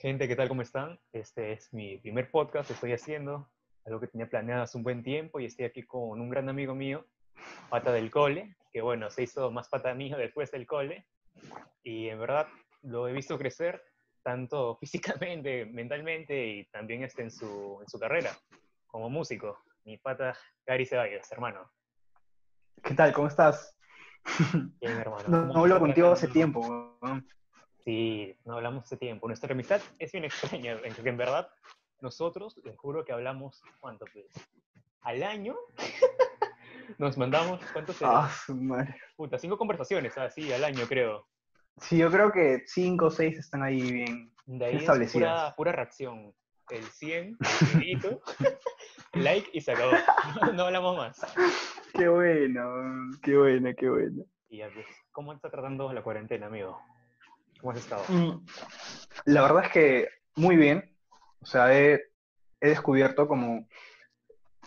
Gente, ¿qué tal? ¿Cómo están? Este es mi primer podcast que estoy haciendo, algo que tenía planeado hace un buen tiempo y estoy aquí con un gran amigo mío, pata del cole, que bueno, se hizo más pata mío después del cole y en verdad lo he visto crecer tanto físicamente, mentalmente y también este en, su, en su carrera como músico. Mi pata Gary Ceballos, hermano. ¿Qué tal? ¿Cómo estás? Bien, hermano. No, no hablo contigo hace tiempo. ¿no? Sí, no hablamos hace tiempo. Nuestra amistad es bien extraña, en que en verdad nosotros, les juro que hablamos, ¿cuánto? Pues? ¿Al año? Nos mandamos, ¿cuánto será? Ah, su madre. Puta, cinco conversaciones, así, al año creo. Sí, yo creo que cinco o seis están ahí bien. De ahí es Establecidas. pura, pura reacción. El 100, el dedito, like y se acabó. No, no hablamos más. Qué bueno, qué bueno, qué bueno. Y ya, pues, ¿cómo está tratando la cuarentena, amigo? ¿Cómo has estado? Mm, La verdad es que muy bien. O sea, he, he descubierto como,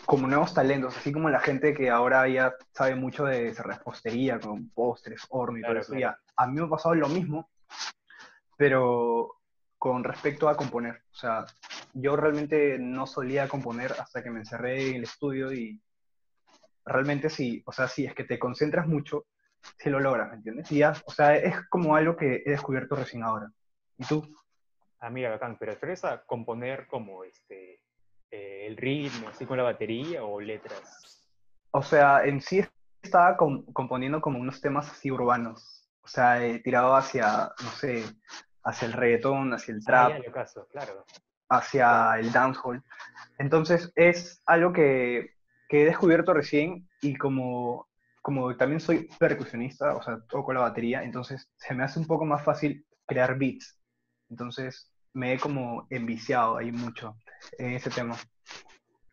como nuevos talentos, así como la gente que ahora ya sabe mucho de repostería, con postres, horno y Claro, todo eso. claro. Ya, a mí me ha pasado lo mismo, pero con respecto a componer. O sea, yo realmente no solía componer hasta que me encerré en el estudio y realmente sí, o sea, sí, es que te concentras mucho, si lo logras, ¿me entiendes? Y ya, o sea, es como algo que he descubierto recién ahora. ¿Y tú? Ah, mira, bacán, pero ¿prefieres a componer como este, eh, el ritmo, así con la batería o letras? O sea, en sí estaba com- componiendo como unos temas así urbanos. O sea, he tirado hacia, no sé, hacia el reggaetón, hacia el Ah, trap, ya, lo caso, claro. hacia el dancehall. Entonces es algo que, que he descubierto recién y como, como también soy percusionista, o sea, toco la batería, entonces se me hace un poco más fácil crear beats. Entonces me he como enviciado ahí mucho en ese tema.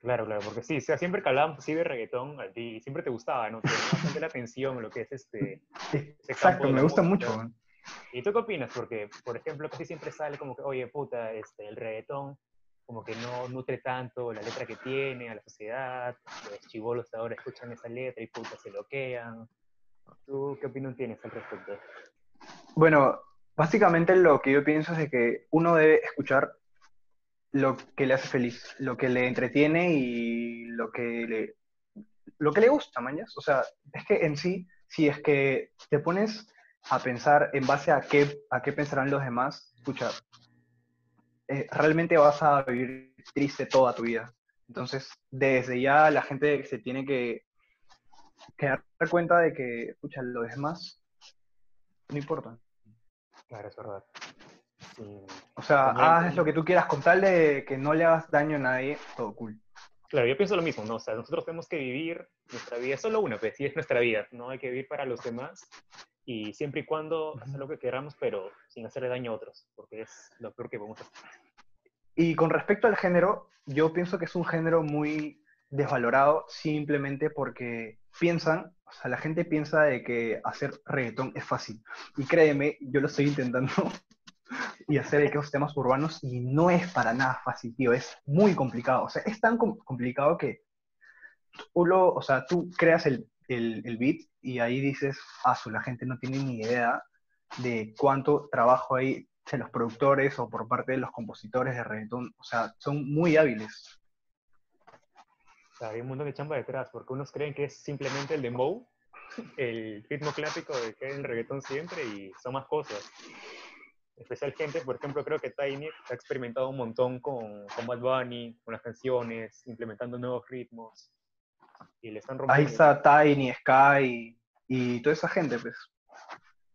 Claro, claro, porque sí, o sea, siempre que hablábamos así de reggaetón, a ti siempre te gustaba, ¿no? Te bastante la atención lo que es este... Exacto, de me gusta música. mucho. ¿Y tú qué opinas? Porque, por ejemplo, casi siempre sale como que, oye, puta, este, el reggaetón como que no nutre tanto la letra que tiene a la sociedad, los chivolos ahora escuchan esa letra y puta, se loquean. ¿Tú qué opinión tienes al respecto? Bueno, básicamente lo que yo pienso es de que uno debe escuchar lo que le hace feliz, lo que le entretiene y lo que le, lo que le gusta, mañas. O sea, es que en sí, si es que te pones a pensar en base a qué, a qué pensarán los demás, escucha, eh, realmente vas a vivir triste toda tu vida. Entonces, desde ya la gente se tiene que, que dar cuenta de que, escucha, lo demás no importa. Claro, es verdad. Sí. O sea, También- haz lo que tú quieras con tal de que no le hagas daño a nadie, todo cool. Claro, yo pienso lo mismo, ¿no? O sea, nosotros tenemos que vivir nuestra vida, solo una, pues, y es nuestra vida, no hay que vivir para los demás y siempre y cuando hacer lo que queramos, pero sin hacerle daño a otros, porque es lo peor que podemos hacer. Y con respecto al género, yo pienso que es un género muy desvalorado simplemente porque piensan, o sea, la gente piensa de que hacer reggaetón es fácil. Y créeme, yo lo estoy intentando y hacer esos temas urbanos y no es para nada fácil, tío, es muy complicado. O sea, es tan com- complicado que tú, lo- o sea, tú creas el, el, el beat y ahí dices, su, la gente no tiene ni idea de cuánto trabajo hay de los productores o por parte de los compositores de reggaetón. O sea, son muy hábiles. Hay un montón de chamba detrás, porque unos creen que es simplemente el dembow, el ritmo clásico de que el reggaetón siempre, y son más cosas. Especial gente, por ejemplo, creo que Tiny ha experimentado un montón con, con Bad Bunny, con las canciones, implementando nuevos ritmos, y le están rompiendo. Ahí está Tiny, Sky y toda esa gente, pues.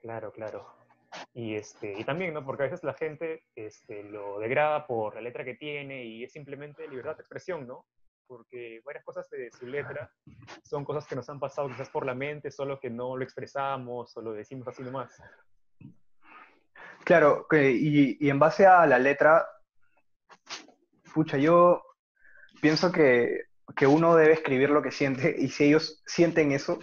Claro, claro. Y, este, y también, ¿no? Porque a veces la gente este, lo degrada por la letra que tiene y es simplemente libertad de expresión, ¿no? Porque varias cosas de su letra son cosas que nos han pasado quizás por la mente, solo que no lo expresamos o lo decimos así nomás. Claro, y en base a la letra, pucha, yo pienso que, que uno debe escribir lo que siente y si ellos sienten eso,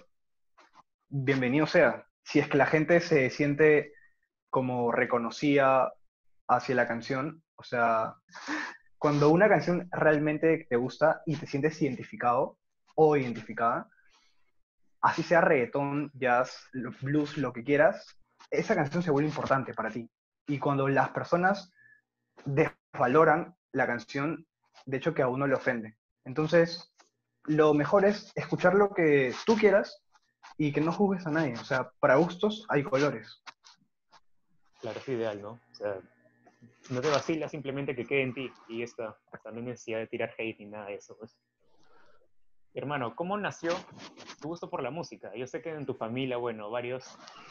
bienvenido sea. Si es que la gente se siente como reconocida hacia la canción, o sea, cuando una canción realmente te gusta y te sientes identificado o identificada, así sea reggaetón, jazz, blues, lo que quieras, esa canción se vuelve importante para ti. Y cuando las personas desvaloran la canción, de hecho que a uno le ofende. Entonces, lo mejor es escuchar lo que tú quieras y que no juzgues a nadie. O sea, para gustos hay colores. Claro, es ideal, ¿no? O sea, no te vacila simplemente que quede en ti y esta también necesidad de tirar hate ni nada de eso, pues. Hermano, ¿cómo nació tu gusto por la música? Yo sé que en tu familia, bueno, varios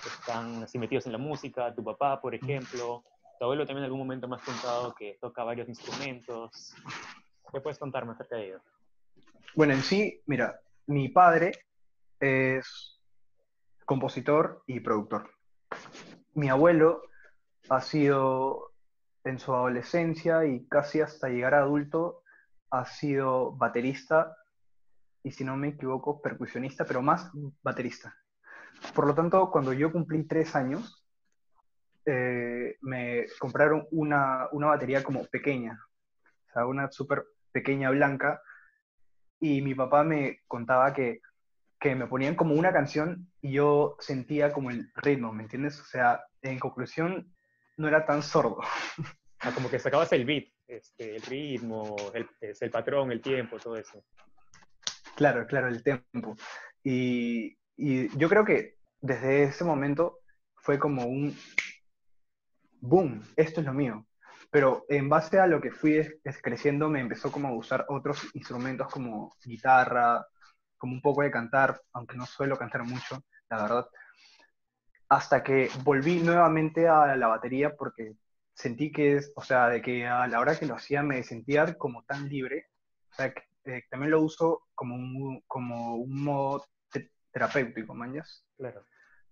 están así metidos en la música, tu papá, por ejemplo, tu abuelo también en algún momento me has contado que toca varios instrumentos. ¿Qué puedes contarme acerca de ello? Bueno, en sí, mira, mi padre es compositor y productor. Mi abuelo ha sido en su adolescencia y casi hasta llegar a adulto, ha sido baterista y si no me equivoco, percusionista, pero más baterista. Por lo tanto, cuando yo cumplí tres años, eh, me compraron una, una, batería como pequeña, o sea, una súper pequeña blanca, y mi papá me contaba que, que me ponían como una canción y yo sentía como el ritmo, ¿me entiendes? O sea, en conclusión, no era tan sordo. Ah, como que sacabas el beat, este, el ritmo, el, el patrón, el tiempo, todo eso. Claro, claro, el tiempo. Y, yo creo que desde ese momento fue como un boom, esto es lo mío. Pero en base a lo que fui creciendo, me empezó como a usar otros instrumentos como guitarra, como un poco de cantar, aunque no suelo cantar mucho, la verdad. Hasta que volví nuevamente a la batería porque sentí que es, o sea, de que a la hora que lo hacía me sentía como tan libre, o sea, que eh, también lo uso como un, como un modo terapéutico, mañas. Claro.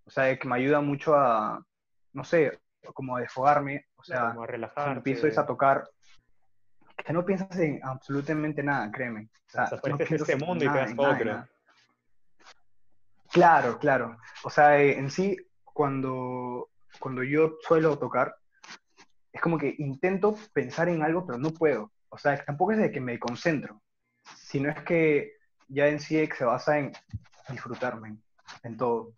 O sea, que me ayuda mucho a, no sé, como a desfogarme, o sea, como a. Empiezo a tocar, que no piensas en absolutamente nada, créeme. O sea, no este mundo y te otro. Claro, claro. O sea, eh, en sí, cuando, cuando yo suelo tocar, es como que intento pensar en algo, pero no puedo. O sea, tampoco es de que me concentro, sino es que ya en sí se basa en disfrutarme, en todo.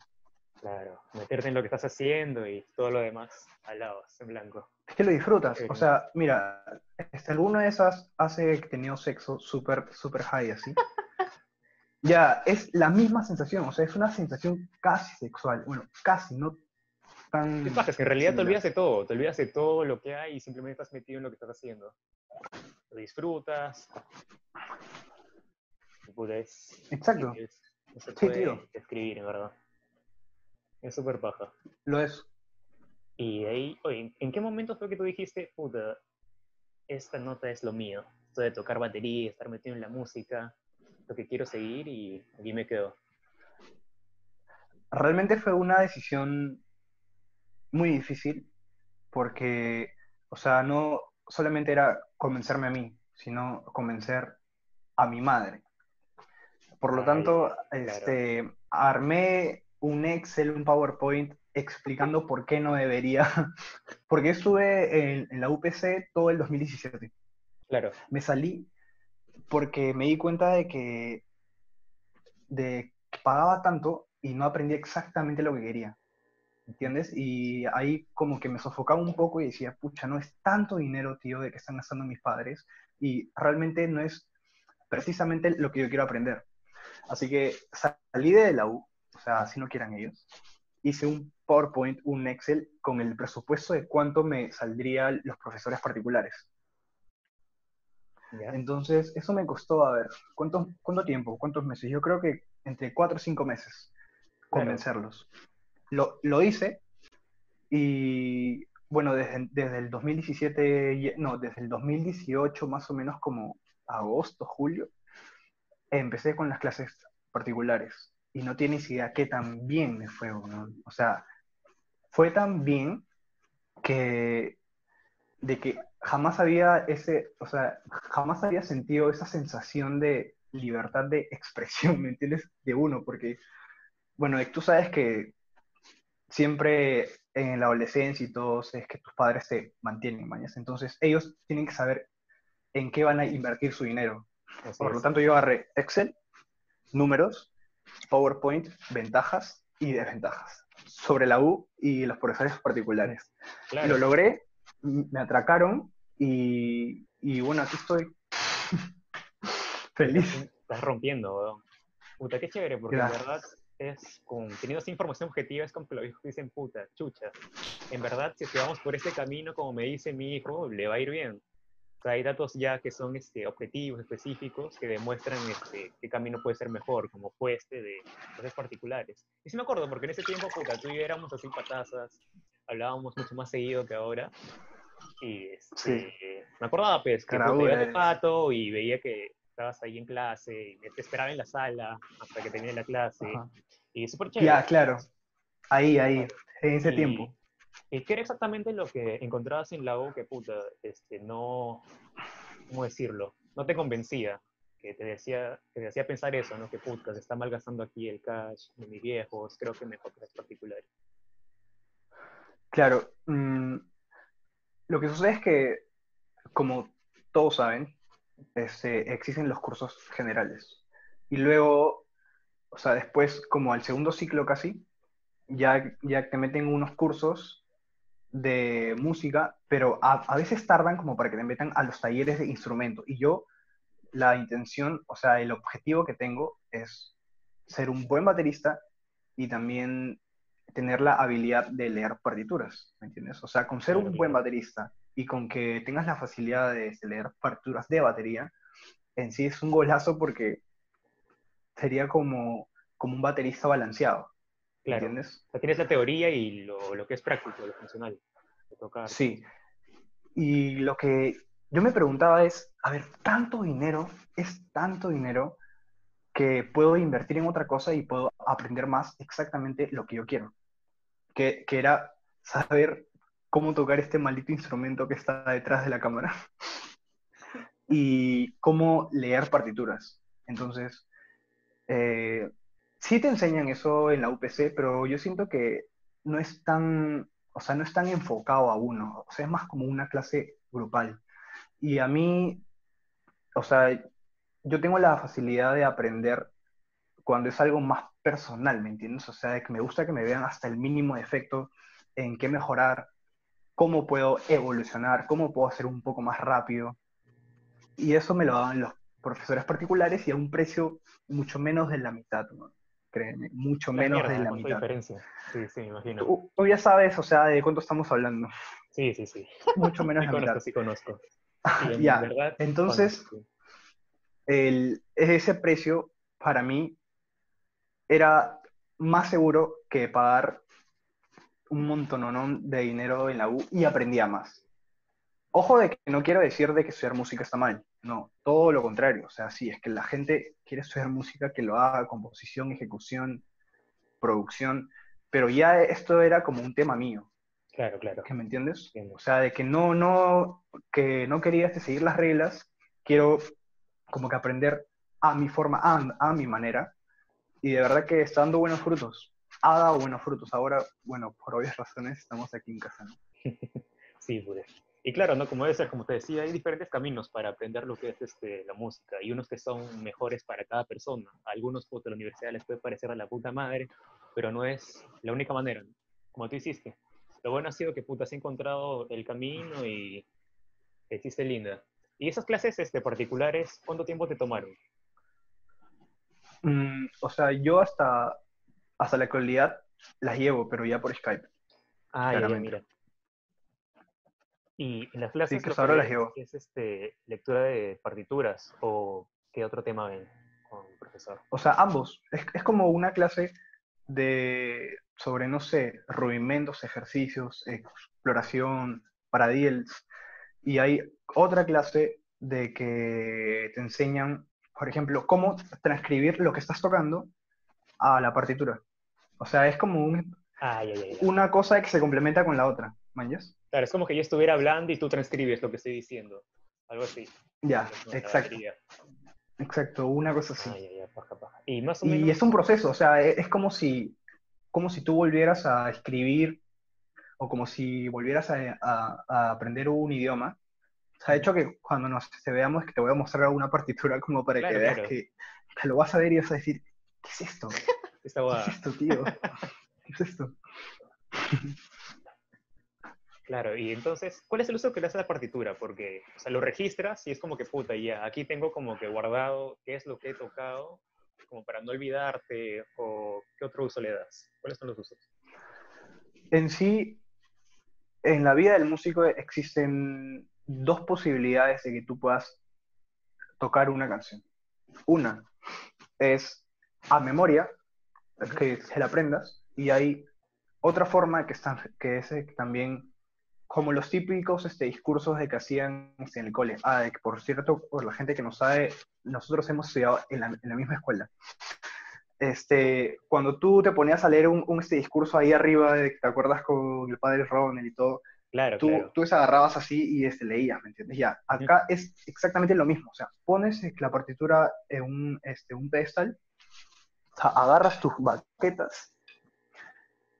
Claro, meterte en lo que estás haciendo y todo lo demás al lado, en blanco. Es que lo disfrutas. O sea, mira, este, alguna de esas hace tenido sexo súper, súper high así. ya, es la misma sensación. O sea, es una sensación casi sexual. Bueno, casi, no tan... ¿Qué pasa? Es que en realidad te olvidas de todo. Te olvidas de todo lo que hay y simplemente estás metido en lo que estás haciendo. Lo disfrutas, Exacto. no se puede escribir, en verdad. Es súper paja. Lo es. Y ahí, oye, ¿en qué momento fue que tú dijiste, puta, esta nota es lo mío? Esto de tocar batería, estar metido en la música, lo que quiero seguir y aquí me quedo. Realmente fue una decisión muy difícil porque, o sea, no solamente era convencerme a mí, sino convencer a mi madre. Por lo tanto, este, armé un Excel, un PowerPoint explicando por qué no debería, porque estuve en, la UPC todo el 2017. Claro. Me salí porque me di cuenta de que, de pagaba tanto y no aprendí exactamente lo que quería. ¿Entiendes? Y ahí como que me sofocaba un poco y decía, pucha, no es tanto dinero, tío, de que están gastando mis padres y realmente no es precisamente lo que yo quiero aprender. Así que salí de la U, o sea, si no quieran ellos, hice un PowerPoint, un Excel con el presupuesto de cuánto me saldrían los profesores particulares. Entonces, eso me costó, a ver, ¿cuánto, ¿cuánto tiempo? ¿Cuántos meses? Yo creo que entre cuatro o cinco meses convencerlos. Lo, lo, hice y, bueno, desde, desde el 2017, no, desde el 2018 más o menos como agosto, julio, empecé con las clases particulares y no tienes idea qué tan bien me fue, O sea, fue tan bien que de que jamás había ese, o sea, jamás había sentido esa sensación de libertad de expresión, ¿me entiendes? De uno, porque, bueno, tú sabes que siempre en la adolescencia y todo, es que tus padres te mantienen, mañas. Entonces, ellos tienen que saber en qué van a invertir su dinero. Por lo tanto, yo agarré Excel, números, PowerPoint, ventajas y desventajas sobre la U y los profesores particulares. Lo logré, me atracaron Y, y bueno, aquí estoy. Feliz. Estás rompiendo, weón. Puta, qué chévere, porque en verdad es con, teniendo esa información objetiva es como que los hijos dicen, puta, chucha. En verdad, si vamos por este camino, como me dice mi hijo, le va a ir bien. O sea, hay datos ya que son este, objetivos, específicos, que demuestran este, qué camino puede ser mejor, como fue este de cosas particulares. Y sí me acuerdo, porque en ese tiempo, puta, tú y yo éramos así patazas, hablábamos mucho más seguido que ahora. Y este, me acordaba, pues, que te de pato y veía que estabas ahí en clase y te esperaba en la sala hasta que tenía la clase. Y súper chévere. Ya, claro. Ahí, ahí, en ese tiempo. ¿Y qué era exactamente lo que encontrabas en la U que, puta, este, no, ¿cómo decirlo? No te convencía, que te decía, que te hacía pensar eso, ¿no? Que, puta, se está malgastando aquí el cash de mis viejos, creo que mejor que es particular. Claro. Mm, lo que sucede es que, como todos saben, este, existen los cursos generales. Y luego, o sea, después, como al segundo ciclo casi, ya, ya te meten unos cursos de música, pero a, veces tardan como para que te metan a los talleres de instrumento. Y yo, la intención, o sea, el objetivo que tengo es ser un buen baterista y también tener la habilidad de leer partituras, ¿me entiendes? O sea, con ser un buen baterista y con que tengas la facilidad de leer partituras de batería, en sí es un golazo porque sería como, como un baterista balanceado. Claro. ¿Entiendes? O sea, tienes la teoría y lo, lo que es práctico, lo funcional. Sí. Y lo que yo me preguntaba es, a ver, tanto dinero, es tanto dinero que puedo invertir en otra cosa y puedo aprender más exactamente lo que yo quiero. Que, que era saber cómo tocar este maldito instrumento que está detrás de la cámara y cómo leer partituras. Entonces, eh, sí te enseñan eso en la UPC, pero yo siento que no es tan, o sea, no es tan enfocado a uno, o sea, es más como una clase grupal. Y a mí, o sea, yo tengo la facilidad de aprender cuando es algo más personal, ¿me entiendes? O sea, que me gusta que me vean hasta el mínimo efecto en qué mejorar, cómo puedo evolucionar, cómo puedo hacer un poco más rápido. Y eso me lo dan los profesores particulares y a un precio mucho menos de la mitad, ¿no? Créeme, mucho menos de la mitad. diferencia. Sí, sí, me imagino. Tú, ya sabes, o sea, de cuánto estamos hablando. Sí, sí, sí. Mucho menos de la mitad. Sí, conozco. ya, entonces, el, ese precio para mí era más seguro que pagar un montón de dinero en la U y aprendía más. Ojo de que no quiero decir de que estudiar música está mal, no, todo lo contrario, o sea, sí, es que la gente quiere estudiar música que lo haga, composición, ejecución, producción, pero ya esto era como un tema mío. Claro, claro. ¿Que me entiendes? O sea, de que no, no, que no quería este, seguir las reglas, quiero como que aprender a mi forma, a, a mi manera, y de verdad que está dando buenos frutos ha dado buenos frutos. Ahora, bueno, por obvias razones estamos aquí en casa, ¿no? sí, pues. Y claro, ¿no? Como debe ser, como te decía, hay diferentes caminos para aprender lo que es este, la música y unos que son mejores para cada persona. algunos, pues, de la universidad les puede parecer a la puta madre, pero no es la única manera, como tú hiciste. Lo bueno ha sido que puta has encontrado el camino y hiciste linda. ¿Y esas clases este, particulares, cuánto tiempo te tomaron? Mm, o sea, yo hasta hasta la actualidad las llevo, pero ya por Skype. Ah, ya, mira. Y en las clases sí, que ahora las llevo. es este, lectura de partituras o qué otro tema ven con el profesor. O sea, ambos. Es, es como una clase de sobre, no sé, rudimentos, ejercicios, exploración, paradiels. Y hay otra clase de que te enseñan, por ejemplo, cómo transcribir lo que estás tocando a la partitura. O sea, es como un, una cosa que se complementa con la otra, ¿mañas? Claro, es como que yo estuviera hablando y tú transcribes lo que estoy diciendo. Algo así. Ya, exacto. Exacto, una cosa así. Y, más y es un proceso, o sea, e, es como si, como si tú volvieras a escribir o como si volvieras a, aprender un idioma. O sea, de hecho que cuando nos veamos que te voy a mostrar alguna partitura como para que veas que, que, lo vas a ver y vas a decir, ¿qué es esto? ¿Qué es esto, tío? ¿Qué es esto? Claro, y entonces, ¿cuál es el uso que le hace a la partitura? Porque, o sea, lo registras y es como que, puta, ya, aquí tengo como que guardado qué es lo que he tocado, como para no olvidarte, o qué otro uso le das. ¿Cuáles son los usos? En sí, en la vida del músico existen dos posibilidades de que tú puedas tocar una canción. Una es a memoria, que se la aprendas, y hay otra forma que, está, que es también como los típicos este, discursos de que hacían en el cole. Ah, de que, por cierto, por la gente que no sabe, nosotros hemos estudiado en la, en la misma escuela. Este, cuando tú te ponías a leer un, un este discurso ahí arriba, de, ¿te acuerdas con el padre Ronald y todo? Claro, tú, claro. tú agarrabas así y este, leías, ¿me entiendes? Ya, acá es exactamente lo mismo. O sea, pones eh, la partitura en un, este, un pedestal, o sea, agarras tus baquetas,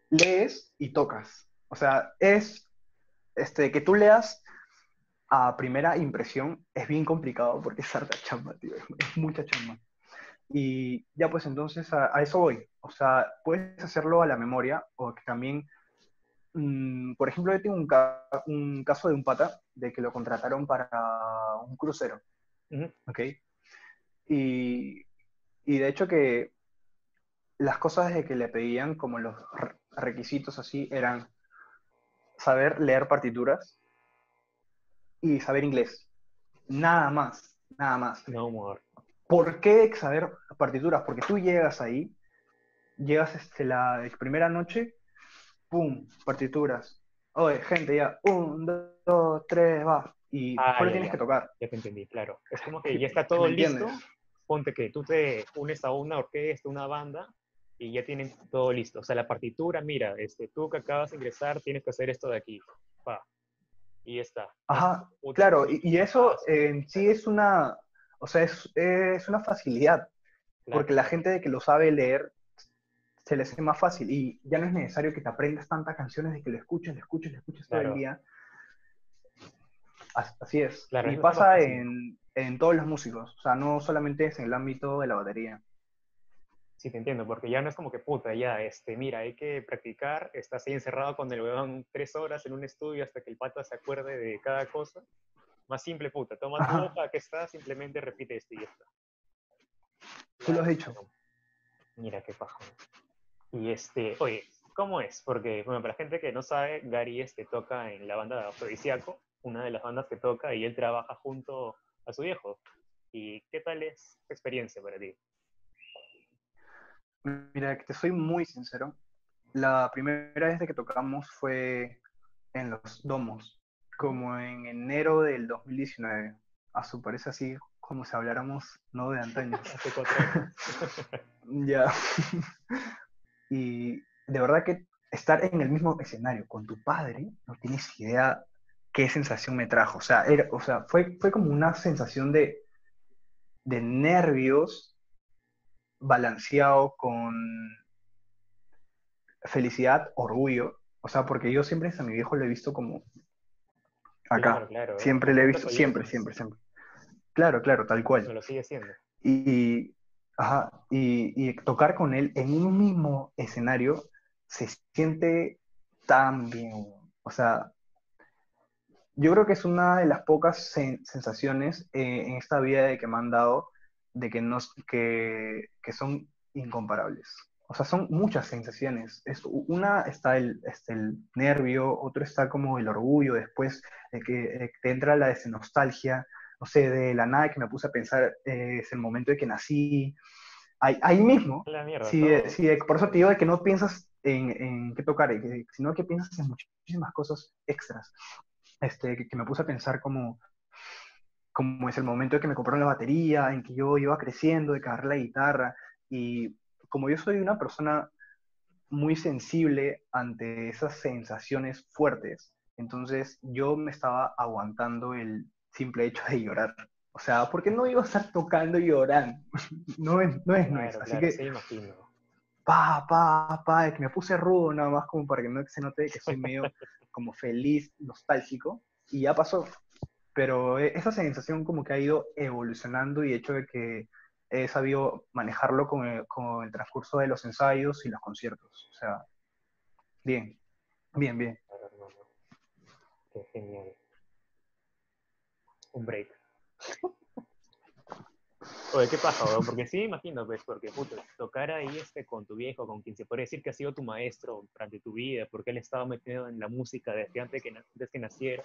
lees y tocas. O sea, es este, que tú leas a primera impresión es bien complicado porque es harta chamba, tío, es mucha chamba. Y ya pues entonces a, a eso voy. O sea, puedes hacerlo a la memoria o que también, mmm, por ejemplo, yo tengo un, ca un, caso de un pata de que lo contrataron para un crucero, Uh -huh. ¿ok? Y, y de hecho que las cosas de que le pedían, como los requisitos así, eran saber leer partituras y saber inglés. Nada más, nada más. No more. ¿Por qué saber partituras? Porque tú llegas ahí, llegas este, la primera noche, ¡pum! Partituras. Oye, gente, ya, un, dos, tres, va. Y Ah, solo ya, tienes ya. que tocar. Ya te entendí, claro. Es como que ya está todo ¿Me listo. entiendes? Ponte que tú te unes a una orquesta, una banda, y ya tienen todo listo. O sea, la partitura, mira, este, tú que acabas de ingresar, tienes que hacer esto de aquí. Pa. Y ya está. Ajá, claro, y, y eso ah, eh, en sí es una, o sea, es, es una facilidad, claro. porque la gente de que lo sabe leer se le hace más fácil y ya no es necesario que te aprendas tantas canciones de que lo escuches, lo escuches, lo escuches todo el día. As- Así es. Claro, y eso pasa en, en todos los músicos, o sea, no solamente es en el ámbito de la batería. Sí, te entiendo, porque ya no es como que puta, ya, este, mira, hay que practicar, estás ahí encerrado con el huevón tres horas en un estudio hasta que el pata se acuerde de cada cosa. Más simple, puta, toma tu hoja, que está, simplemente repite esto y ya está. Tú lo has dicho. Mira, qué paja. Y este, oye, ¿cómo es? Porque, bueno, para la gente que no sabe, Gary este, toca en la banda de Afrodisíaco, una de las bandas que toca, y él trabaja junto a su viejo. ¿Y qué tal es experiencia para ti? Mira, que te soy muy sincero. La primera vez que tocamos fue en los domos, como en enero del 2019. A su parece así como si habláramos no de antaño. Hace cuatro años. Ya. y de verdad que estar en el mismo escenario con tu padre, no tienes idea qué sensación me trajo. O sea, era, o sea fue, fue como una sensación de, de nervios balanceado con felicidad, orgullo. O sea, porque yo siempre a mi viejo lo he visto como acá. Claro, claro. Siempre le he visto, siempre, siempre, siempre. Claro, claro, tal cual. Lo sigue siendo. Y, ajá, y, y tocar con él en un mismo escenario se siente tan bien. O sea, yo creo que es una de las pocas sen- sensaciones eh, en esta vida de que me han dado de que, nos, que, que son incomparables. O sea, son muchas sensaciones. Es, una está el, este, el nervio, otro está como el orgullo, después de que eh, te entra la nostalgia, no sé, de la nada que me puse a pensar, eh, es el momento de que nací, ahí, ahí mismo, La mierda. sí, todo. eh, sí, eh, por eso te digo de que no piensas en, en qué tocar, eh, sino que piensas en muchísimas cosas extras. Este, que, que me puse a pensar como, como es el momento de que me compraron la batería, en que yo iba creciendo, de agarré la guitarra, y como yo soy una persona muy sensible ante esas sensaciones fuertes, entonces yo me estaba aguantando el simple hecho de llorar. O sea, porque no iba a estar tocando y llorando. No es, no es, no es. Así claro, que sí, imagino. pa, pa, pa, que me puse rudo nada más como para que no se note que soy medio como feliz, nostálgico, y ya pasó. Pero eh, esa sensación como que ha ido evolucionando y hecho de que he sabido manejarlo con el, con el transcurso de los ensayos y los conciertos. O sea, bien, bien, bien. Qué genial. Un break. Oye, ¿qué pasa, weón? Porque sí, imagino, pues, porque, puto, tocar ahí este, con tu viejo, con quien se puede decir que ha sido tu maestro durante tu vida, porque él estaba metido en la música desde antes que, desde que naciera,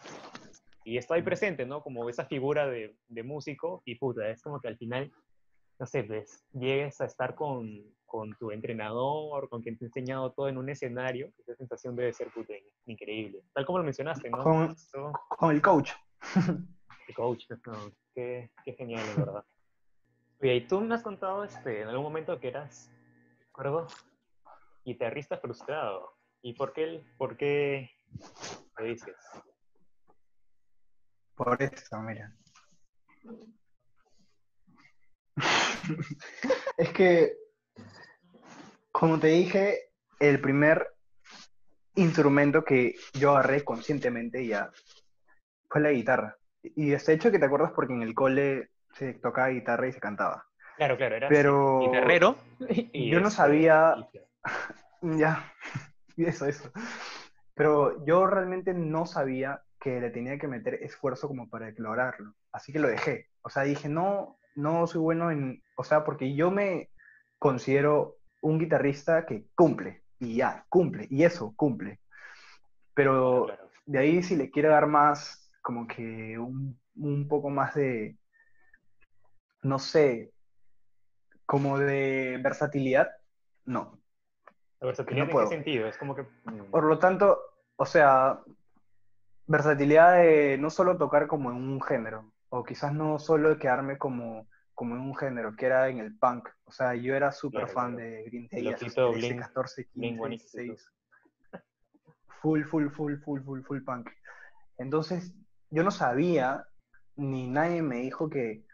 y está ahí presente, ¿no? Como esa figura de, de músico, y puta, es como que al final, no sé, pues, llegues a estar con, con tu entrenador, con quien te ha enseñado todo en un escenario, esa sensación debe ser, puta, increíble. Tal como lo mencionaste, ¿no? Con, con el coach. El coach, no, qué, qué genial, de verdad. Oye, y tú me has contado este, en algún momento que eras, ¿recuerdo? Guitarrista frustrado. ¿Y por qué, por qué lo dices? Por eso, mira. es que, como te dije, el primer instrumento que yo agarré conscientemente ya fue la guitarra. Y este hecho que te acuerdas porque en el cole se tocaba guitarra y se cantaba. Claro, claro, era Pero guitarrero. yo no sabía, ya, eso, eso. Pero yo realmente no sabía que le tenía que meter esfuerzo como para lograrlo. Así que lo dejé. O sea, dije, no, no soy bueno en, o sea, porque yo me considero un guitarrista que cumple, y ya, cumple, y eso, cumple. Pero de ahí si le quiere dar más, como que un, un poco más de, no sé, como de versatilidad, no. ¿La versatilidad en qué sentido? Es como que... Mm. Por lo tanto, o sea, versatilidad de no solo tocar como en un género, o quizás no solo quedarme como, como en un género, que era en el punk. O sea, yo era súper fan de Green Day, hace 14, 15, 16. Full, full, full, full, full, full punk. Entonces, yo no sabía, ni nadie me dijo que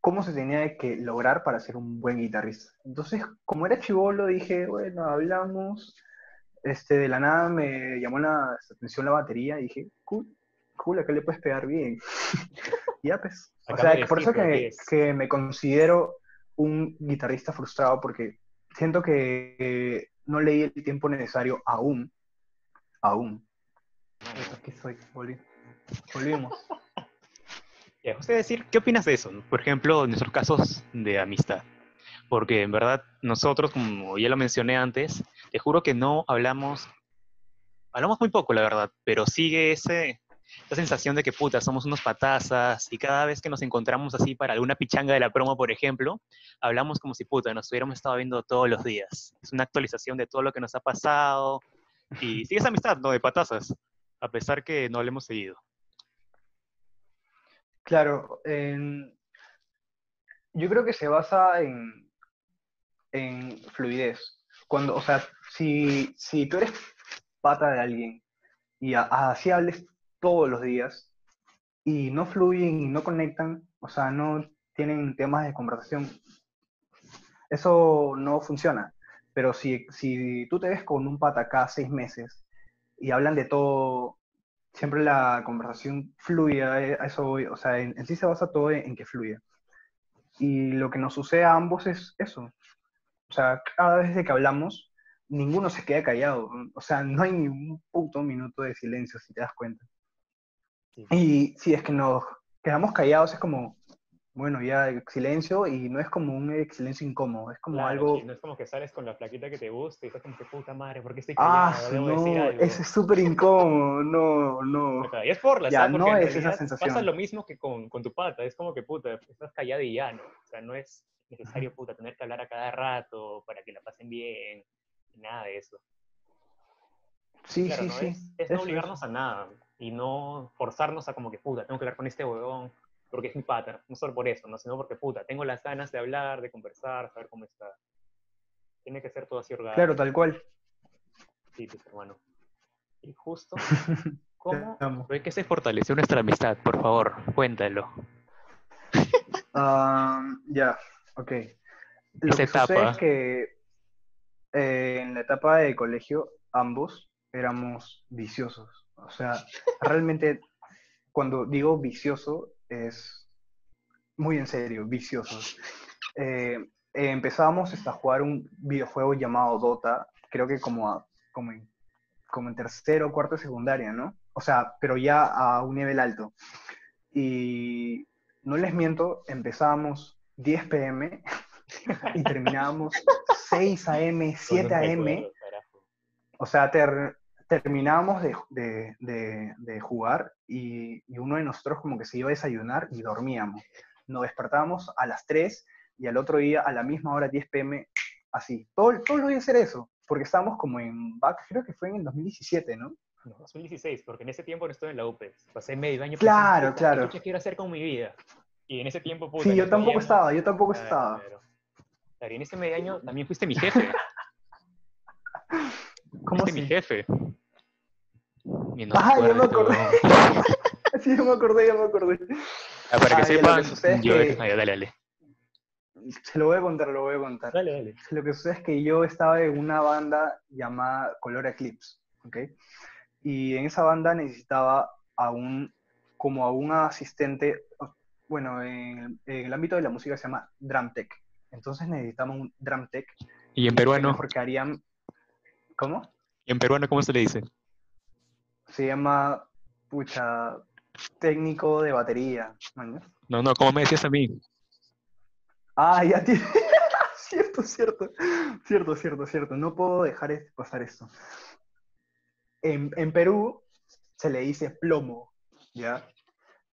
cómo se tenía que lograr para ser un buen guitarrista. Entonces, como era chivolo, dije, bueno, hablamos, este, de la nada me llamó la atención la batería y dije, cool, cool, acá le puedes pegar bien. ya pues. O sea, por eso que, que, me considero un guitarrista frustrado porque siento que no leí el tiempo necesario aún, aún. Aquí soy, volvimos. José, decir, ¿qué opinas de eso? Por ejemplo, en nuestros casos de amistad. Porque en verdad nosotros, como ya lo mencioné antes, te juro que no hablamos, hablamos muy poco, la verdad, pero sigue ese, esa sensación de que puta, somos unos patazas y cada vez que nos encontramos así para alguna pichanga de la promo, por ejemplo, hablamos como si puta, nos hubiéramos estado viendo todos los días. Es una actualización de todo lo que nos ha pasado y sigue esa amistad, ¿no? De patazas, a pesar que no lo hemos seguido. Claro, yo creo que se basa en, fluidez. Cuando, o sea, si, si tú eres pata de alguien y así hables todos los días y no fluyen y no conectan, o sea, no tienen temas de conversación, eso no funciona. Pero si, si tú te ves con un pata cada seis meses y hablan de todo siempre la conversación fluya, eso o sea, en, sí se basa todo en, que fluya. Y lo que nos sucede a ambos es eso. O sea, cada vez que hablamos, ninguno se queda callado. O sea, no hay ni un puto minuto de silencio, si te das cuenta. Y si es que nos quedamos callados, es como, bueno, ya silencio y no es como un silencio incómodo, es como algo... no es como que sales con la plaquita que te gusta y estás como que puta madre, ¿por qué estoy callado? Ah, no, decir algo. es súper incómodo, no, no. y es por la ya, no es esa sensación. Pasa lo mismo que con, con, tu pata, es como que puta, estás callado y ya, ¿no? O sea, no es necesario, puta, tener que hablar a cada rato para que la pasen bien, nada de eso. Sí, sí, sí. Es, no obligarnos a nada y no forzarnos a como que puta, tengo que hablar con este huevón porque es mi pata, no solo por eso, ¿no? sino porque puta, tengo las ganas de hablar, de conversar, saber cómo está. Tiene que ser todo así orgánico. Claro, tal cual. Sí, pues hermano. Y justo, ¿cómo fue que se fortaleció nuestra amistad? Por favor, cuéntalo. ya, ok. Lo que etapa? sucede es que eh, en la etapa de colegio ambos éramos viciosos. O sea, realmente cuando digo vicioso es muy en serio, viciosos. Eh, empezábamos a jugar un videojuego llamado Dota, creo que como, como, en, como en tercero o cuarto de secundaria, ¿no? o sea, pero ya a un nivel alto. Y no les miento, empezábamos 10 pm y terminábamos 6 am, 7 am. O sea, terminábamos de, jugar y, y, uno de nosotros como que se iba a desayunar y dormíamos. Nos despertábamos a las 3 y al otro día a la misma hora, 10 pm, así. Todo, todo lo voy a hacer eso, porque estábamos como en back, creo que fue en el 2017, ¿no? No, 2016, porque en ese tiempo no estuve en la UPEX. Pasé medio año. Claro, claro. ¿Qué quiero hacer con mi vida? Y en ese tiempo... Puta, sí, yo tampoco estaba, yo tampoco estaba. Claro. y en ese medio año también fuiste mi jefe. ¿Cómo fuiste mi jefe. ah, yo me acordé. sí, yo me acordé, yo me acordé. Ah, para que sepan, yo... dale, dale se lo voy a contar, lo voy a contar. Dale, dale. Lo que sucede es que yo estaba en una banda llamada Color Eclipse, ¿ok? Y en esa banda necesitaba a un, como a un asistente, bueno, en, el ámbito de la música se llama Drum Tech. Entonces necesitamos un Drum Tech. ¿Y en peruano? Porque harían... ¿Cómo? ¿Y en peruano cómo se le dice? Se llama, pucha, técnico de batería. No, no, ¿cómo me decías a mí? Ah, ya tiene. cierto, cierto. Cierto, cierto, cierto. No puedo dejar pasar esto. En, Perú se le dice plomo, ¿ya?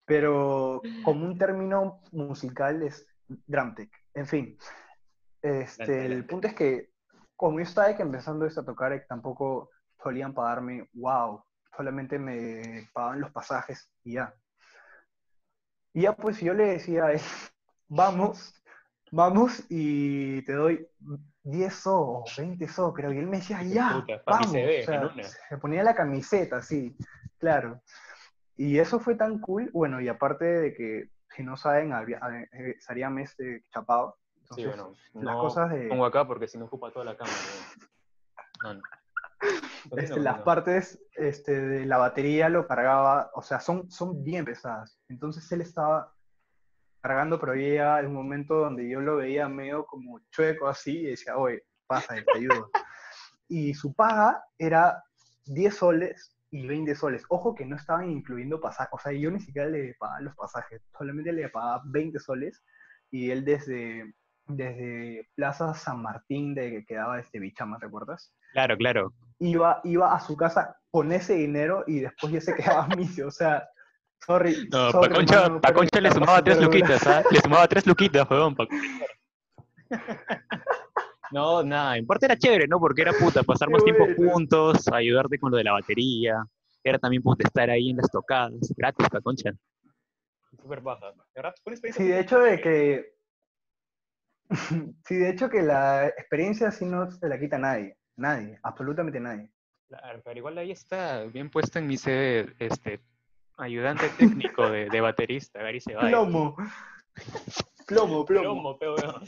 Pero como un término musical es dramtech. En fin. Este, el punto es que, como yo estaba empezando esto a tocar, tampoco solían pagarme, wow, solamente me pagaban los pasajes y ya. Y ya pues yo le decía a él, vamos, vamos y te doy 10 o 20 so, creo. Y él me decía, ya, vamos. Se, ponía la camiseta, sí, claro. Y eso fue tan cool, bueno, y aparte de que, si no saben, había, eh, mes de chapado. sí, bueno, las cosas de... Pongo acá porque si no ocupa toda la cámara. No, no. Este, las partes este, de la batería lo cargaba, o sea, son, son bien pesadas. Entonces él estaba cargando, pero había un momento donde yo lo veía medio como chueco así y decía, oye, pasa, te ayudo. y su paga era 10 soles y 20 soles. Ojo que no estaban incluyendo pasajes, o sea, yo ni siquiera le pagaba los pasajes, solamente le pagaba 20 soles y él desde, desde Plaza San Martín, de que quedaba este Bichama, ¿recuerdas? Claro, claro. Iba, iba a su casa con ese dinero y después ya se quedaba misio, o sea, Sorry. No, Paconcha, le sumaba tres luquitas, ¿ah? Le sumaba tres luquitas, weón. No, nada, en parte era chévere, ¿no? Porque era puta, pasar más tiempo juntos, ayudarte con lo de la batería. Era también puta estar ahí en las tocadas, gratis, Paconcha. Súper baja. Sí, de hecho de que... sí, de hecho que la experiencia así no se la quita nadie. Nadie, absolutamente nadie. Claro, pero igual ahí está bien puesto en mi CV, este, Ayudante técnico de, de baterista, Gary Ceballos. Plomo. Plomo, plomo. plomo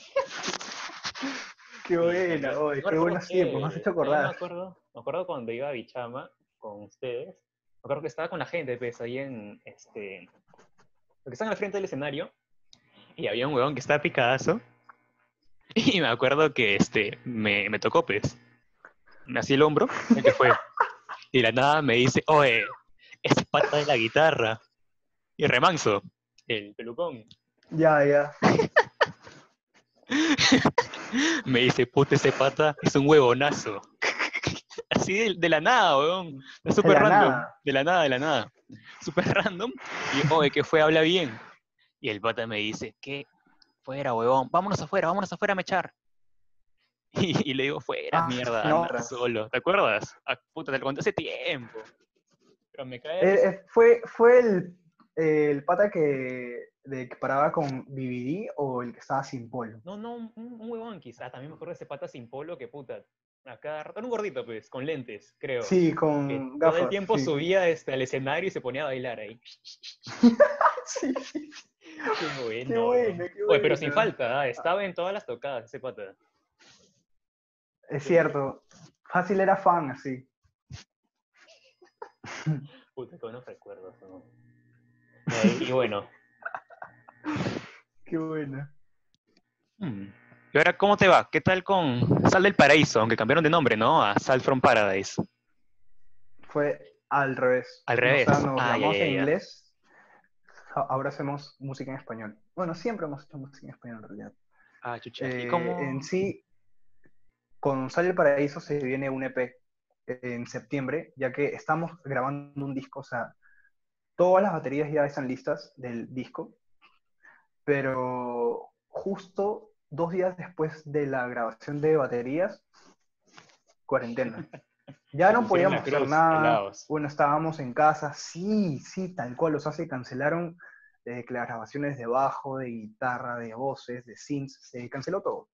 Qué buena, qué buenos tiempos, me has hecho acordar. Me acuerdo, me acuerdo cuando iba a Bichama con ustedes, me acuerdo que estaba con la gente, pues, ahí en, este, porque están al frente del escenario, y había un huevón que estaba picadazo, y me acuerdo que, este, me, me tocó, pues, me hacía el hombro, que fue, y la nada me dice, oye, es pata de la guitarra. Y Remanso, el pelucón. Ya, ya. Me dice, puta, ese pata es un huevonazo. Así de, la nada, weón. Es súper random. De la nada, de la nada. Súper random. Y, oye, que fue? Habla bien. Y el pata me dice, ¿qué? Fuera, huevón. Vámonos afuera, vámonos afuera a mechar. Y, le digo, fuera, ah, mierda, no. solo. ¿Te acuerdas? Ah, puta, te lo conté hace tiempo. Eh, eh, fue, fue el, el pata que, de, que paraba con BBD o el que estaba sin polo. No, no, un, un huevón quizás. También me acuerdo de ese pata sin polo que puta. Acá, era un gordito, pues, con lentes, creo. Sí, con gafas. Todo el tiempo subía este, al escenario y se ponía a bailar ahí. sí, Qué bueno. Qué bueno, qué bueno. Oye, pero sin falta, ¿ah? estaba en todas las tocadas ese pata. Es cierto. Fácil era fan, así. Puta, qué buenos recuerdos. Y bueno. Qué buena. Hmm. Y ahora, ¿cómo te va? ¿Qué tal con Sal del Paraíso? Aunque cambiaron de nombre, ¿no? A Sal from Paradise. Fue al revés. Al revés. O sea, nos Ah, ya, grabamos ya, en ya. inglés, a- ahora hacemos música en español. Bueno, siempre hemos hecho música en español en realidad. Ah, chucha. ¿Y Eh, cómo? En sí, con Sale el Paraíso se viene un EP en septiembre, ya que estamos grabando un disco, o sea, todas las baterías ya están listas del disco, pero justo dos días después de la grabación de baterías, cuarentena. Ya no podíamos hacer nada, helados. bueno, estábamos en casa, sí, sí, tal cual, o sea, se cancelaron eh, las grabaciones de bajo, de guitarra, de voces, de synths, se canceló todo.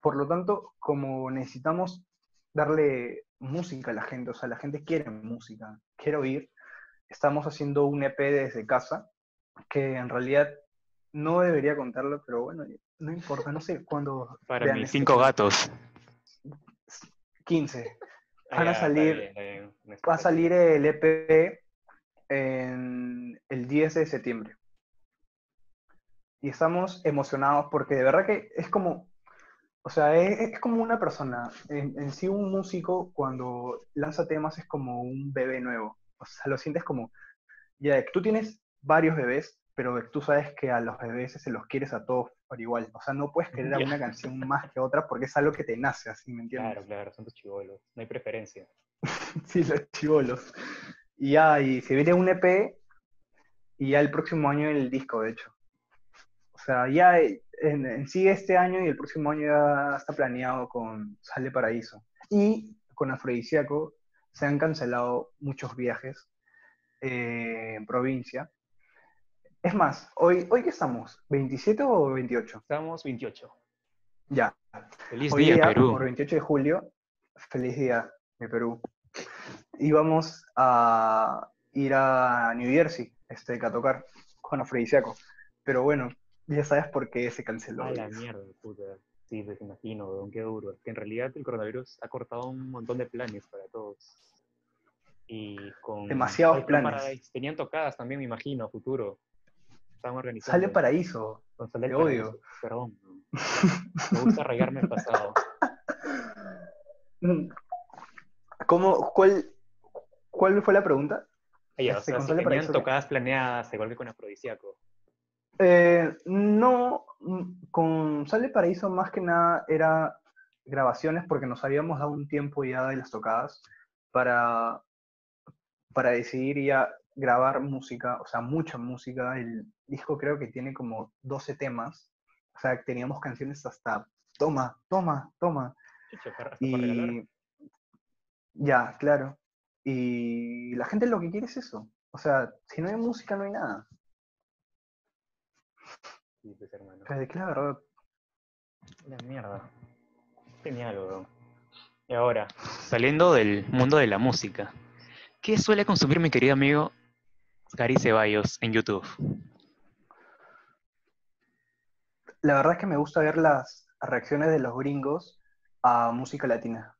Por lo tanto, como necesitamos darle música a la gente, o sea, la gente quiere música, quiere oír, estamos haciendo un EP desde casa, que en realidad no debería contarlo, pero bueno, no importa, no sé cuándo... Para mis este cinco gatos. 15. Ah, Van a está salir- bien, está bien. No es Va a salir el EP en el 10 de septiembre. Y estamos emocionados porque de verdad que es como, o sea, es, es como una persona. En, en sí un músico cuando lanza temas es como un bebé nuevo. O sea, lo sientes como, ya, tú tienes varios bebés, pero tú sabes que a los bebés se los quieres a todos por igual. O sea, no puedes querer a una canción más que a otra porque es algo que te nace, así, ¿me entiendes? Claro, claro, son tus chivolos. No hay preferencia. Sí, los chivolos. Y ya, y se viene un EP y ya el próximo año el disco, de hecho. O sea, ya en, en sí este año y el próximo año ya está planeado con Sale Paraíso. Y con Afrodisíaco se han cancelado muchos viajes eh, en provincia. Es más, hoy, ¿hoy qué estamos? ¿27 o 28? Estamos 28. Ya. Feliz Hoy día, día, Perú. por 28 de julio, feliz día de Perú. Íbamos a ir a New Jersey este, a tocar con Afrodisíaco. Pero bueno, ya sabes por qué se canceló. A la mierda, puta. Sí, imagino, qué duro. Es que en realidad el coronavirus ha cortado un montón de planes para todos. Y con... Demasiados planes. Paradise, Tenían tocadas también, me imino, a futuro. Estaban organizando. Sale paraíso. Con Sale te Paraíso. odio. Perdón. Me gusta arraigarme el pasado. ¿Cómo, cuál, ¿Cuál fue la pregunta? O Este, sea, si tenían tocadas planeadas, igual que con Afrodisíaco. Eh, no, mm, con Sale Paraíso más que nada era grabaciones porque nos habíamos dado un tiempo ya de las tocadas para, para decidir ya grabar música, o sea, mucha música. El disco creo que tiene como 12 temas, o sea, teníamos canciones hasta toma, toma, toma. Y ya, claro. Y la gente lo que quiere es eso. O sea, si no hay música, no hay nada. Sí, pues, hermano. Que la verdad, La mierda. Genial, weón. Y ahora, saliendo del mundo de la música, ¿qué suele consumir mi querido amigo Gary Ceballos en YouTube? la verdad es que me gusta ver las reacciones de los gringos a música latina.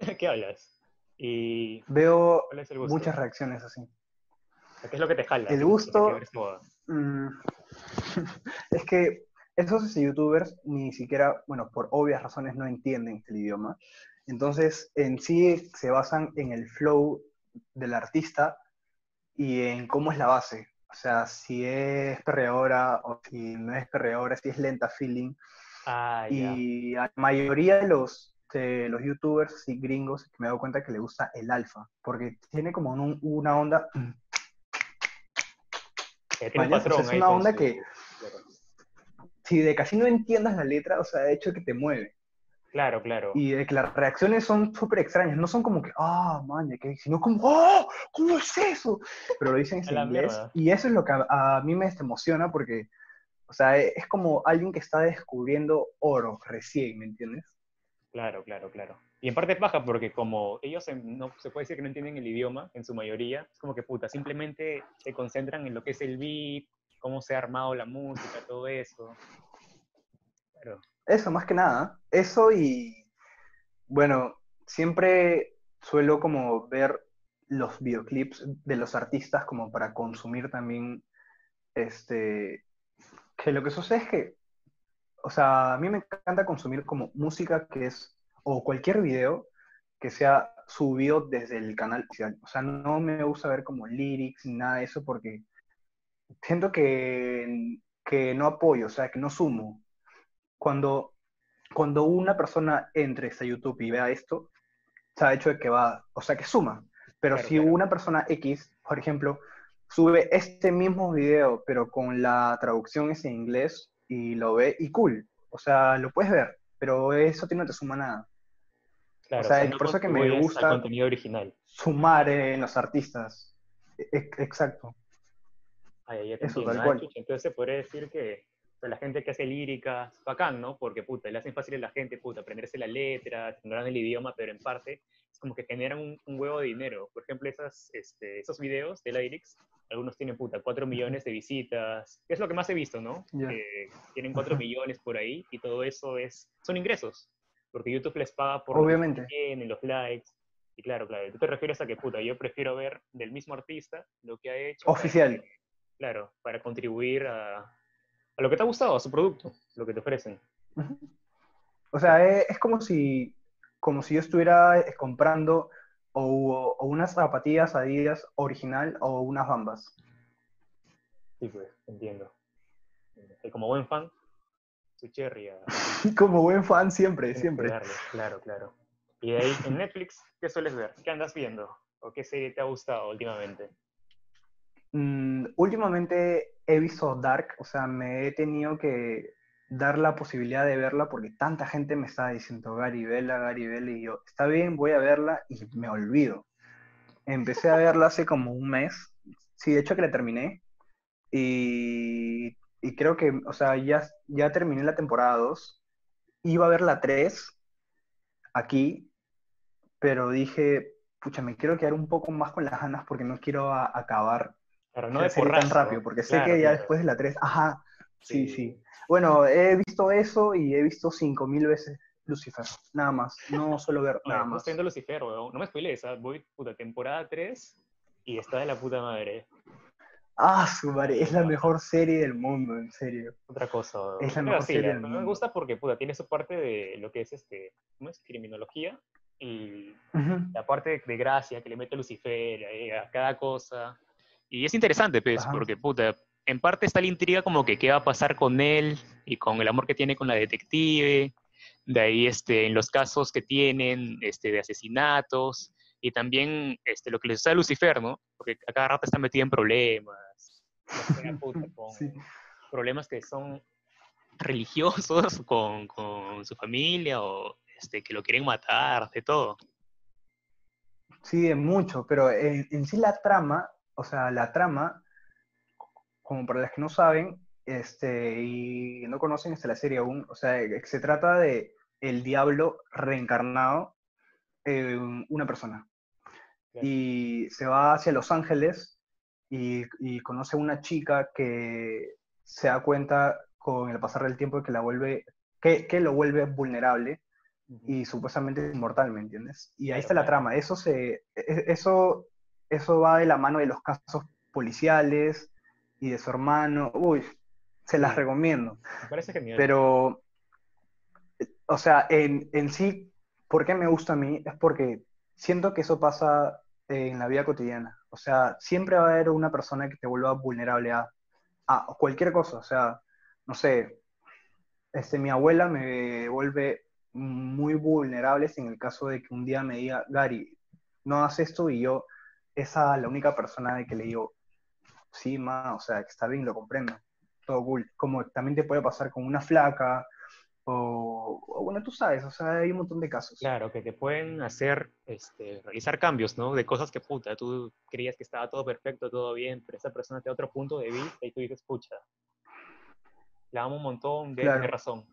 ¿Qué hablas? ¿Y Veo muchas reacciones así. ¿Qué es lo que te jala? El gusto-. Mm, es que esos youtubers ni siquiera, bueno, por obvias razones no entienden el idioma. Entonces, en sí se basan en el flow del artista y en cómo es la base. O sea, si es perreadora o si no es perreadora, si es lenta feeling. Ah. Y a la mayoría de los, de los youtubers así gringos me he dado cuenta que le gusta el alfa, porque tiene como un- una onda, Un patrón es una onda que- si de casi no entiendas la letra, o sea, de hecho que te mueve. Claro, claro. Y de que las reacciones son súper extrañas, no son como que, ah, maña, que sino como, ¡oh! ¿Cómo es eso? Pero lo dicen en inglés. mierda. Y eso es lo que a, a mí me emociona porque, o sea, e, es como alguien que está descubriendo oro recién, ¿me entiendes? Claro, claro, claro. Y en parte es baja porque como ellos en- no se puede decir que no entienden el idioma en su mayoría, es como que puta, simplemente se concentran en lo que es el beat, cómo se ha armado la música, todo eso. Eso, más que nada. Eso y, bueno, siempre suelo como ver los videoclips de los artistas como para consumir también, este, que lo que sucede es que, o sea, a mí me encanta consumir como música que es, o cualquier video que sea subido desde el canal oficial. O sea, no me gusta ver como lyrics ni nada de eso porque siento que, que no apoyo, o sea, que no sumo. Cuando, cuando una persona entre a YouTube y vea esto, se ha hecho de que va, o sea, que suma. Pero si una persona X, por ejemplo, sube este mismo video, pero con la traducción es en inglés y lo ve, y cool. O sea, lo puedes ver, pero eso no te suma nada. Claro, o sea, por eso que me gusta contenido original. sumar en los artistas. E, e, exacto. eso, tal cual. Entonces se podría decir que la gente que hace líricas, bacán, ¿no? Porque, puta, le hacen fácil a la gente, puta, aprenderse la letra, ignorar el idioma, pero en parte es como que generan un, huevo de dinero. Por ejemplo, esas, este, esos videos de lyrics, algunos tienen, puta, 4 millones de visitas, es lo que más he visto, ¿no? tienen 4 millones por ahí y todo eso es, son ingresos, porque YouTube les paga por Obviamente. lo que tienen, los likes. Y claro, claro, tú te refieres a que, puta, yo prefiero ver del mismo artista lo que ha hecho. Oficial. claro, para contribuir a, a lo que te ha gustado, a su producto, lo que te ofrecen. O sea, es, como, si, como si yo estuviera eh, comprando o, unas zapatillas Adidas original o unas bambas. Sí, pues, entiendo. como buen fan, su cherry. como buen fan, siempre, siempre. Claro, claro. Y de ahí, en Netflix, ¿qué sueles ver? ¿Qué andas viendo? ¿O qué serie te ha gustado últimamente? Mm, últimamente he visto Dark, o sea, me he tenido que dar la posibilidad de verla porque tanta gente me estaba diciendo Gary Vela, Gary Vela, y yo, está bien, voy a verla y me olvido. Empecé a verla hace como un mes, sí, de hecho que la terminé, y, y creo que, o sea, ya, ya terminé la temporada 2, iba a ver la 3 aquí, pero dije, pucha, me quiero quedar un poco más con las ganas porque no quiero acabar pero no de tan rápido, porque sé que ya después de la 3, ajá, sí, sí, Bueno, he visto eso y he visto 5000 veces Lucifer, nada más, no suelo ver nada más. Estoy viendo Lucifer, weón, no me spoilees, ¿ah? voy puta temporada 3 y está de la puta madre. Ah, su madre, es la mejor serie del mundo, en serio. Otra cosa. Es la mejor serie del mundo. Me gusta porque, puta, tiene su parte de lo que es, este, ¿cómo es? Criminología y la parte de, gracia que le mete Lucifer a cada cosa. Y es interesante, pues, porque, puta, en parte está la intriga como que qué va a pasar con él y con el amor que tiene con la detective, de ahí este, en los casos que tienen este, de asesinatos, y también este, lo que les sucede a Lucifer, ¿no? Porque a cada rato está metido en problemas, puta, con problemas que son religiosos con, con, su familia o este, que lo quieren matar, de todo. Sí, de mucho, pero en sí la trama o sea, la trama, como para los que no saben este, y no conocen esta la serie aún, o sea, se trata de el diablo reencarnado en una persona. Y se va hacia Los Ángeles y, conoce a una chica que se da cuenta con el pasar del tiempo que la vuelve, que, que lo vuelve vulnerable y supuestamente inmortal, ¿me entiendes? Y ahí está la trama. Eso se, e, eso eso va de la mano de los casos policiales y de su hermano. Uy, se las recomiendo. Me parece genial. Pero, o sea, en, en sí, ¿por qué me gusta a mí? Es porque siento que eso pasa en la vida cotidiana. O sea, siempre va a haber una persona que te vuelva vulnerable a, a cualquier cosa. O sea, no sé, este, mi abuela me vuelve muy vulnerable en el caso de que un día me diga, Gary, no haces esto y yo esa la única persona de que le digo, sí, ma, o sea, que está bien, lo comprendo, todo cool. Como también te puede pasar con una flaca, o, bueno, tú sabes, o sea, hay un montón de casos. Claro, que te pueden hacer, este, realizar cambios, ¿no? De cosas que, puta, tú creías que estaba todo perfecto, todo bien, pero esa persona te da otro punto de vista y tú dices, pucha, la amo un montón, de razón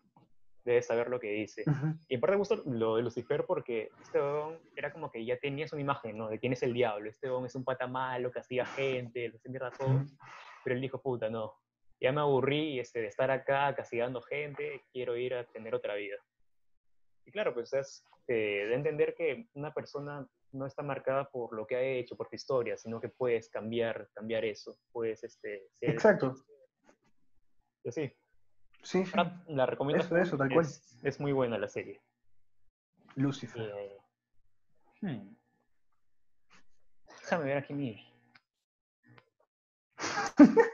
debe saber lo que dice. Y en parte me gusta lo de Lucifer porque este don era como que ya tenías una imagen, ¿no? De quién es el diablo. Este don es un pata malo, castiga gente, lo hace mierda a todos. Pero él dijo, puta, no. Ya me aburrí este, de estar acá castigando gente, quiero ir a tener otra vida. Y claro, pues es de entender que una persona no está marcada por lo que ha hecho, por tu historia, sino que puedes cambiar, cambiar eso. Puedes este, ser, Exacto. sí, Sí, La recomiendo. Eso, eso, tal cual. Es muy buena la serie. Lucifer. Eh, hmm, Déjame ver aquí mi.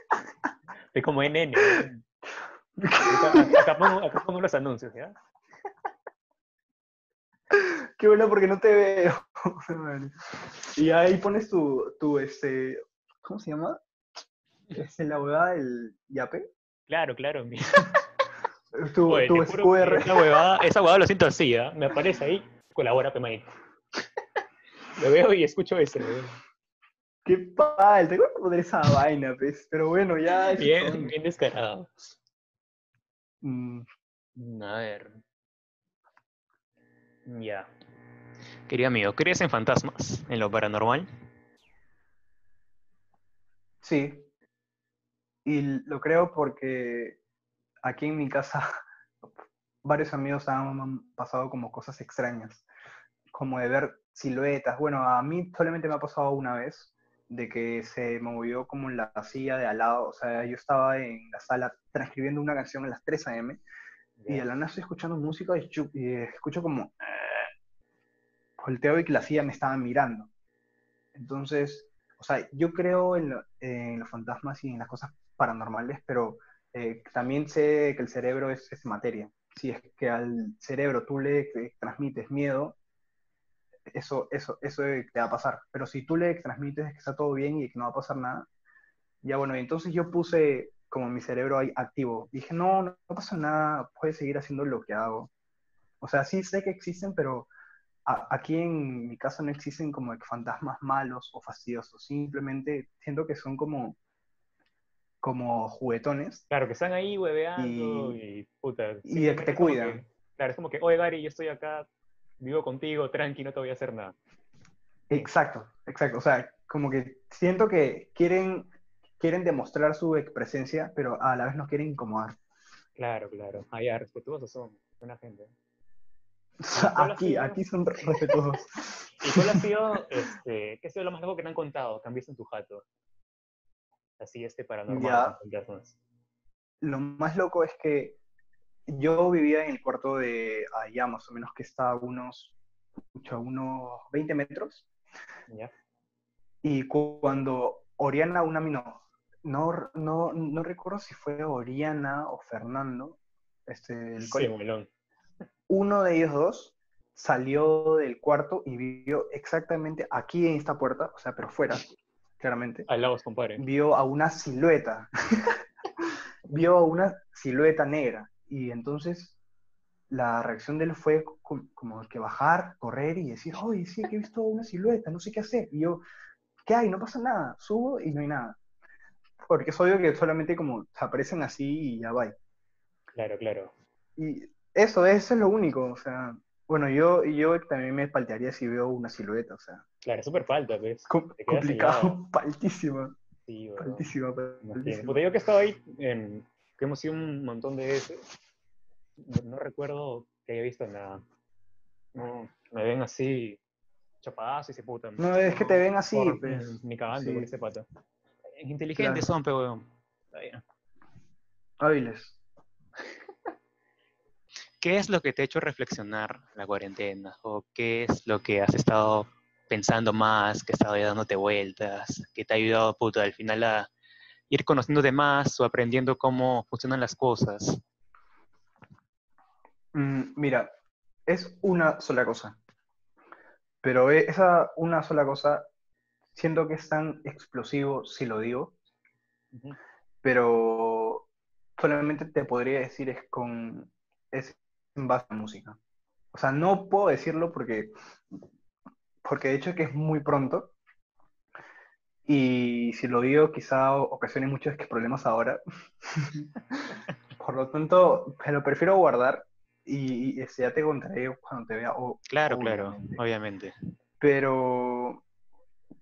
Estoy como NN. Acá, acá, pongo, acá pongo los anuncios, ¿ya? Qué bueno porque no te veo. y ahí pones tu, tu, este, ¿cómo se llama? Es la huevada del yape. Claro, claro. mi- Tu, Oye, tu te juro que QR. Esa huevada, esa huevada lo siento así, ¿ah? Me aparece ahí, colabora, Pemain. Lo veo y escucho eso. Qué pal, tengo que poner esa vaina, pues. Pero bueno, ya. Bien, bien descarado. Mm, Mm, A ver. Ya. Querido amigo, ¿crees en fantasmas? ¿En lo paranormal? sí. Y lo creo porque aquí en mi casa varios amigos han pasado como cosas extrañas, como de ver siluetas. Bueno, a mí solamente me ha pasado una vez de que se movió como la silla de al lado, o sea, yo estaba en la sala transcribiendo una canción a las 3 a.m. y de la nada estoy escuchando música y, y escucho como volteo y que la silla me estaba mirando. Entonces, o sea, yo creo en, lo- en los fantasmas y en las cosas paranormales, pero eh, también sé que el cerebro es, es materia. Si es que al cerebro tú le transmites miedo, eso, eso, eso te va a pasar. Pero si tú le transmites que está todo bien y que no va a pasar nada, ya bueno, entonces yo puse como mi cerebro ahí activo. Dije, no, no, no pasa nada, puedes seguir haciendo lo que hago. O sea, sí sé que existen, pero a- aquí en mi casa no existen como que fantasmas malos o fastidiosos. Simplemente siento que son como, como juguetones. Claro, que están ahí hueveando Y- y, puta. y simplemente te es como cuidan. que- claro, es como que, oye Gary, yo estoy acá, vivo contigo, tranqui, no te voy a hacer nada. Exacto, exacto. O sea, como que siento que quieren, quieren demostrar su presencia, pero a la vez no quieren incomodar. Claro, claro. Ya, respetuosos son, buena gente. ¿cuál ha Aquí, sido? aquí son respetuosos. ¿Y cuál ha sido, este, qué ha sido lo más loco que te han contado? visto en tu jato? Así, este paranormal. Ya. Lo más loco es que yo vivía en el cuarto de allá, más o menos, que está a unos, pucha, unos 20 metros. Y cu- cuando Oriana, una no, no, no, no recuerdo si fue Oriana o Fernando, este, del Sí, uno de ellos dos salió del cuarto y vio exactamente aquí en esta puerta, o sea, pero fuera, claramente, Al lado, compadre. vio a una silueta. vio a una silueta negra. Y entonces la reacción de él fue co- como que bajar, correr y decir, oye, sí, que he visto una silueta, no sé qué hacer. Y yo, ¿qué hay? No pasa nada. Subo y no hay nada. Porque es obvio que solamente como aparecen así y ya va. Claro, claro. Y eso, eso es lo único. O sea, bueno, yo, yo también me paltearía si veo una silueta. O sea, Claro, súper falta, ¿ves? com- complicado, paltísima, Sí, weón. paltísima, paltísima. Puta, yo que estaba ahí, en- que hemos ido un montón de veces, no, no recuerdo que haya visto nada. No, me ven así, chapadazo y se puta. No, es que te ven así. Ni cagando Sí. con ese pata. Inteligentes Claro. son, pero. Está bien. Hábiles. ¿Qué es lo que te ha hecho reflexionar la cuarentena? ¿O qué es lo que has estado pensando más, que ha estado dándote vueltas, que te ha ayudado, puta, al final a ir conociéndote más o aprendiendo cómo funcionan las cosas? Mm, mira, es una sola cosa. Pero e- esa una sola cosa, siento que es tan explosivo si lo digo, pero solamente te podría decir es con es en base a música. O sea, no puedo decirlo porque porque de hecho que es muy pronto y si lo digo quizá ocasione muchos problemas ahora. Por lo tanto, me lo prefiero guardar y, y, este, ya te contaré cuando te vea. o- Claro, claro, obviamente. Pero,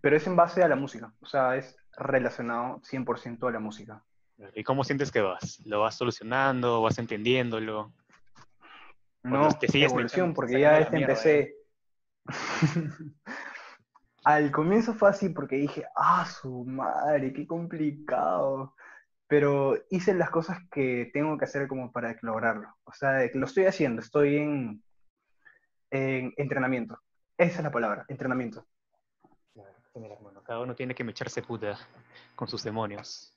pero es en base a la música, o sea, es relacionado 100% a la música. ¿Y cómo sientes que vas? ¿Lo vas solucionando? ¿Vas entendiéndolo? No, sigues evolución, porque ya mierda, empecé. Al comienzo fue así porque dije, ah, su madre, qué complicado. Pero hice las cosas que tengo que hacer como para lograrlo. O sea, lo estoy haciendo, estoy en, en entrenamiento. Esa es la palabra, entrenamiento. Claro. Mira, hermano, cada uno tiene que mecharse puta con sus demonios.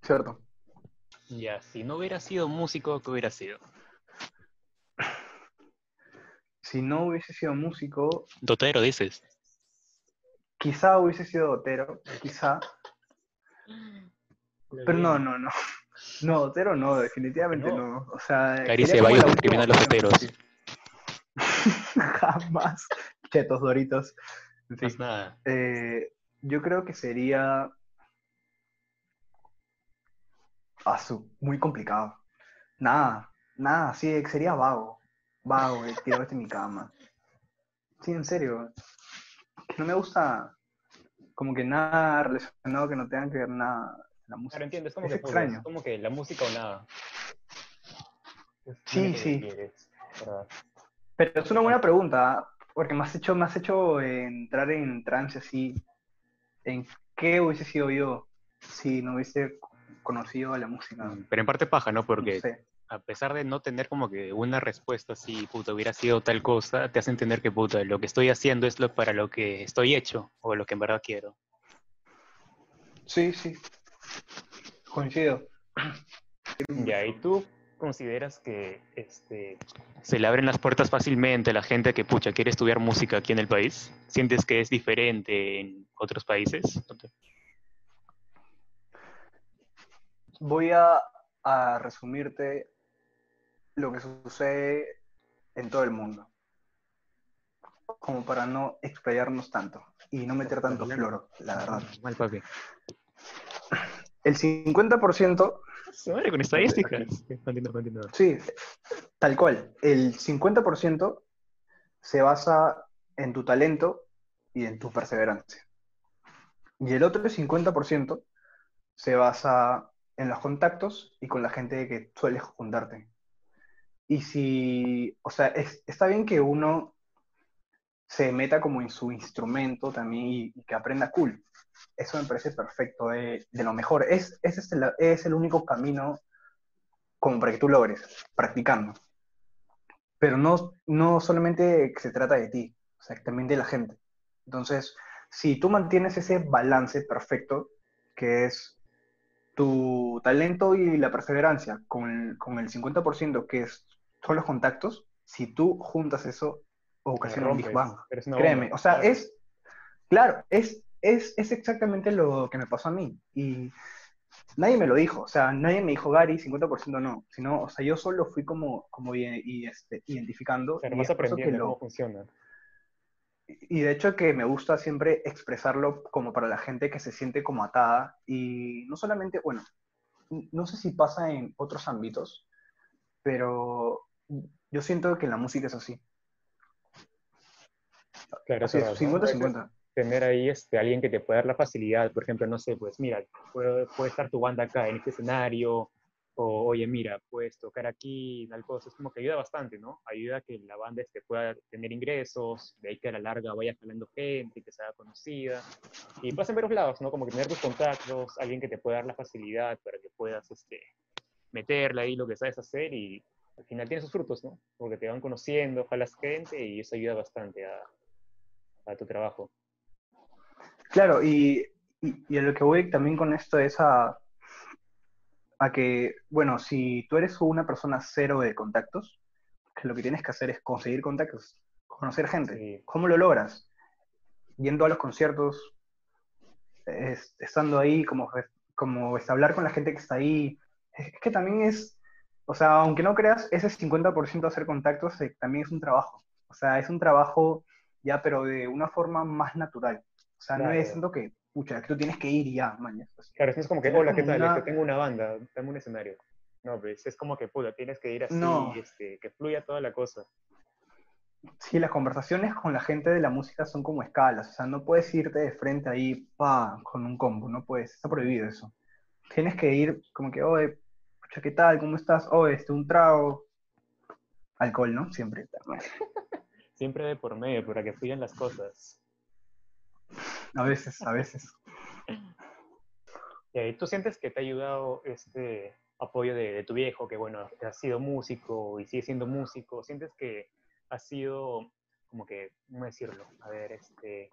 Cierto. Ya, si no hubiera sido músico, ¿qué hubiera sido? Si no hubiese sido músico, Dotero, dices. quizá hubiese sido dotero, quizá. Pero no, no, no. No, dotero no, definitivamente No. no. O sea, Cari sería se como va y la última discrimina a los doteros. sí. Jamás. Chetos, doritos. En fin. Nada. Eh, yo creo que sería. Asu, muy complicado. Nada, nada, sí, sería vago. Vago, eh, tirado en mi cama. Sí, en serio. No me gusta como que nada relacionado que no tenga que ver nada la música. Claro, entiendo, es como Es que extraño. es como que la música o nada. Es Sí, sí. Pero es una buena pregunta, ¿ah? porque me has hecho, me has hecho entrar en trance así. ¿En qué hubiese sido yo si no hubiese conocido la música? Mm, Pero en parte paja, ¿no? No Porque sé. A pesar de no tener como que una respuesta así, puta, hubiera sido tal cosa, te hace entender que, puta, lo que estoy haciendo es lo para lo que estoy hecho o lo que en verdad quiero. Sí, sí. Coincido. Ya, ¿y tú consideras que este, se le abren las puertas fácilmente a la gente que, pucha, quiere estudiar música aquí en el país? ¿Sientes que es diferente en otros países? Voy a, a resumirte lo que sucede en todo el mundo. Como para no explayarnos tanto y no meter tanto floro, la verdad. Mal, papi. El 50%, Se muere con estadísticas. Continúa, continúa. sí, tal cual, el 50% se basa en tu talento y en tu perseverancia. Y el otro 50% se basa en los contactos y con la gente que sueles juntarte. Y si, o sea, es- está bien que uno se meta como en su instrumento también y, y que aprenda cool. Eso me parece perfecto, de, de lo mejor. Es, ese es el, es el único camino como para que tú logres, practicando. Pero no, no solamente se trata de ti, o sea, también de la gente. Entonces, si tú mantienes ese balance perfecto, que es tu talento y la perseverancia con con el 50% que es, son los contactos, si tú juntas eso, ocasiona un Big Bang. Créeme, o sea, claro. es, claro, es, es, es exactamente lo que me pasó a mí. Y nadie me lo dijo, o sea, nadie me dijo, Gary, 50% no, sino, o sea, yo solo fui como, como y, y, este, identificando. Y vas aprendiendo lo- cómo funciona. y de hecho que me gusta siempre expresarlo como para la gente que se siente como atada y no solamente, bueno, no sé si pasa en otros ámbitos, pero yo siento que la música es así. Claro, Así es, eso, ¿no? A veces 50-50. Tener ahí este, alguien que te pueda dar la facilidad, por ejemplo, no sé, pues mira, puede, puede estar tu banda acá en este escenario, o oye, mira, puedes tocar aquí, tal cosa, es como que ayuda bastante, ¿no? Ayuda a que la banda este, pueda tener ingresos, de ahí que a la larga vaya jalando gente, que sea conocida, y pasa en varios lados, ¿no? Como que tener tus contactos, alguien que te pueda dar la facilidad para que puedas este, meterle ahí lo que sabes hacer y al final tiene sus frutos, ¿no? Porque te van conociendo, jalas gente y eso ayuda bastante a, a tu trabajo. Claro, y, y, y a lo que voy también con esto es a, a que, bueno, si tú eres una persona cero de contactos, que lo que tienes que hacer es conseguir contactos, conocer gente. Sí. ¿Cómo lo logras? Yendo a los conciertos, es- estando ahí, como, como es, hablar con la gente que está ahí. Es que también es, o sea, aunque no creas, ese 50% de hacer contactos eh, también es un trabajo. O sea, es un trabajo ya, pero de una forma más natural. O sea, no Claro. es tanto que, pucha, que tú tienes que ir y ya, mañana. Claro, es como que, hola, ¿qué tal? una- Este, tengo una banda, dame un escenario. No, pues es como que, puta, tienes que ir así, No. este, que fluya toda la cosa. Sí, las conversaciones con la gente de la música son como escalas, o sea, no puedes irte de frente ahí, pa, con un combo, no puedes, está prohibido eso. Tienes que ir como que, oye, ¿qué tal? ¿Cómo estás? Oye, este, un trago. Alcohol, ¿no? Siempre. Siempre de por medio, para que fluyan las cosas. A veces, a veces. Y ¿tú sientes que te ha ayudado este apoyo de, de tu viejo, que bueno, ha sido músico y sigue siendo músico? ¿Sientes que ha sido como que, ¿cómo decirlo? A ver, este,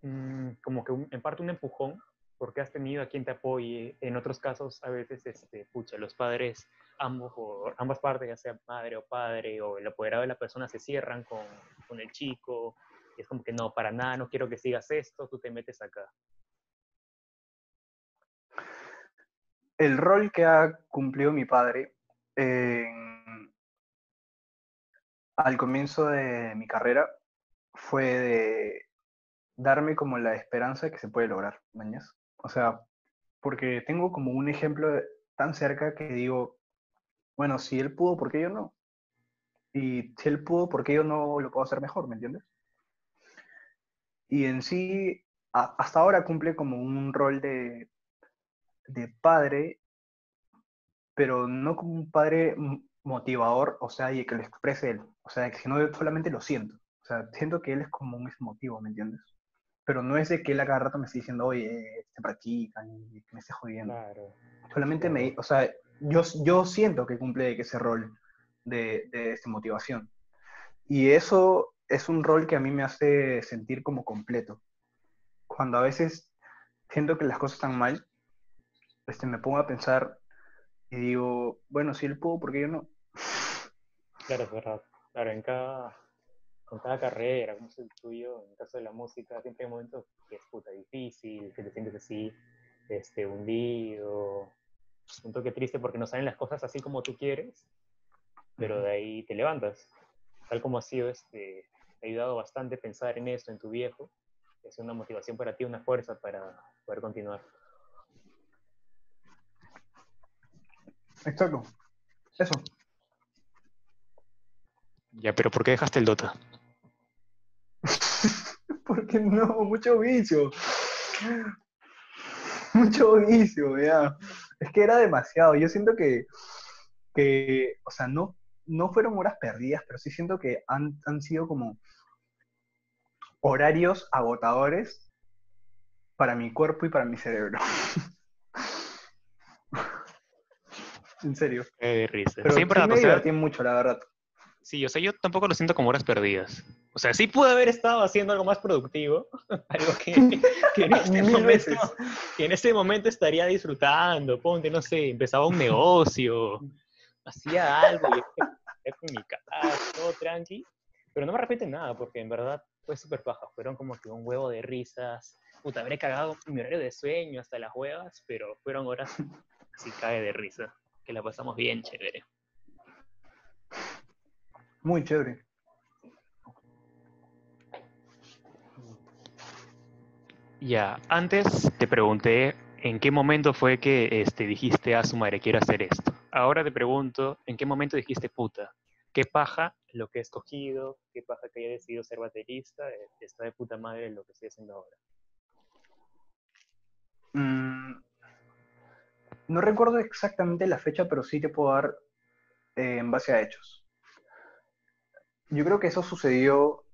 mm, como que en parte un empujón, porque has tenido a quien te apoye. En otros casos, a veces, este, pucha, los padres, ambos, o ambas partes, ya sea madre o padre, o el apoderado de la persona, se cierran con, con el chico. Es como que no, para nada, no quiero que sigas esto, tú te metes acá. El rol que ha cumplido mi padre al comienzo de mi carrera fue de darme como la esperanza de que se puede lograr, mañas. O sea, porque tengo como un ejemplo tan cerca que digo, bueno, si él pudo, ¿por qué yo no? Y si él pudo, ¿por qué yo no lo puedo hacer mejor? ¿Me entiendes? Y en sí, hasta ahora cumple como un rol de, de padre, pero no como un padre motivador, o sea, y que lo exprese él. O sea, que no solamente lo siento. O sea, siento que él es como un motivo, ¿me entiendes? Pero no es de que él a cada rato me esté diciendo, oye, se practican y que me esté jodiendo. Claro. Solamente me, o sea, yo, yo siento que cumple ese rol de, de motivación. Y eso es un rol que a mí me hace sentir como completo. Cuando a veces siento que las cosas están mal, este, me pongo a pensar y digo, bueno, si él pudo, ¿por qué yo no? Claro, es verdad. Claro, en cada, con cada carrera, como es el tuyo, en el caso de la música, siempre hay momentos que es puta difícil, que te sientes así, este, hundido, un toque triste porque no salen las cosas así como tú quieres, pero de ahí te levantas. Tal como ha sido, este, te ha ayudado bastante pensar en eso, en tu viejo, es una motivación para ti, una fuerza para poder continuar. Exacto. Eso. Ya, pero ¿por qué dejaste el Dota? Porque no, mucho vicio. Mucho vicio, ya. Es que era demasiado. Yo siento que, que o sea, no, no fueron horas perdidas, pero sí siento que han, han sido como horarios agotadores para mi cuerpo y para mi cerebro. en serio. Qué risa. Pero Siempre sí me divertí mucho, la verdad. Sí, o sea, yo tampoco lo siento como horas perdidas. O sea, sí pude haber estado haciendo algo más productivo, algo que, en, este momento, que en este momento estaría disfrutando. Ponte, no sé, empezaba un negocio, hacía algo, y con mi casa, todo tranqui. Pero no me arrepiento nada, porque en verdad fue súper paja. Fueron como que un huevo de risas. Puta, habré cagado mi horario de sueño hasta las huevas, pero fueron horas así cae de risa, que la pasamos bien chévere. Muy chévere. Ya, antes te pregunté en qué momento fue que este, dijiste a su madre, quiero hacer esto. Ahora te pregunto, ¿en qué momento dijiste puta? ¿Qué paja lo que he escogido? ¿Qué paja que haya decidido ser baterista? Está de puta madre lo que estoy haciendo ahora. Mm, no recuerdo exactamente la fecha, pero sí te puedo dar eh, en base a hechos yo creo que eso sucedió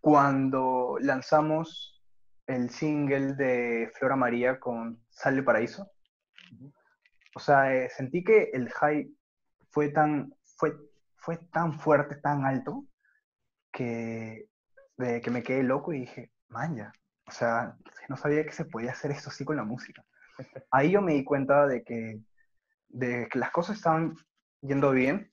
cuando lanzamos el single de Flora María con Sale Paraíso. O sea, eh, sentí que el high fue tan, fue, fue tan fuerte, tan alto, que, que me quedé loco y dije, manja, o sea, no sabía que se podía hacer esto así con la música. Ahí yo me di cuenta de que, de que las cosas estaban yendo bien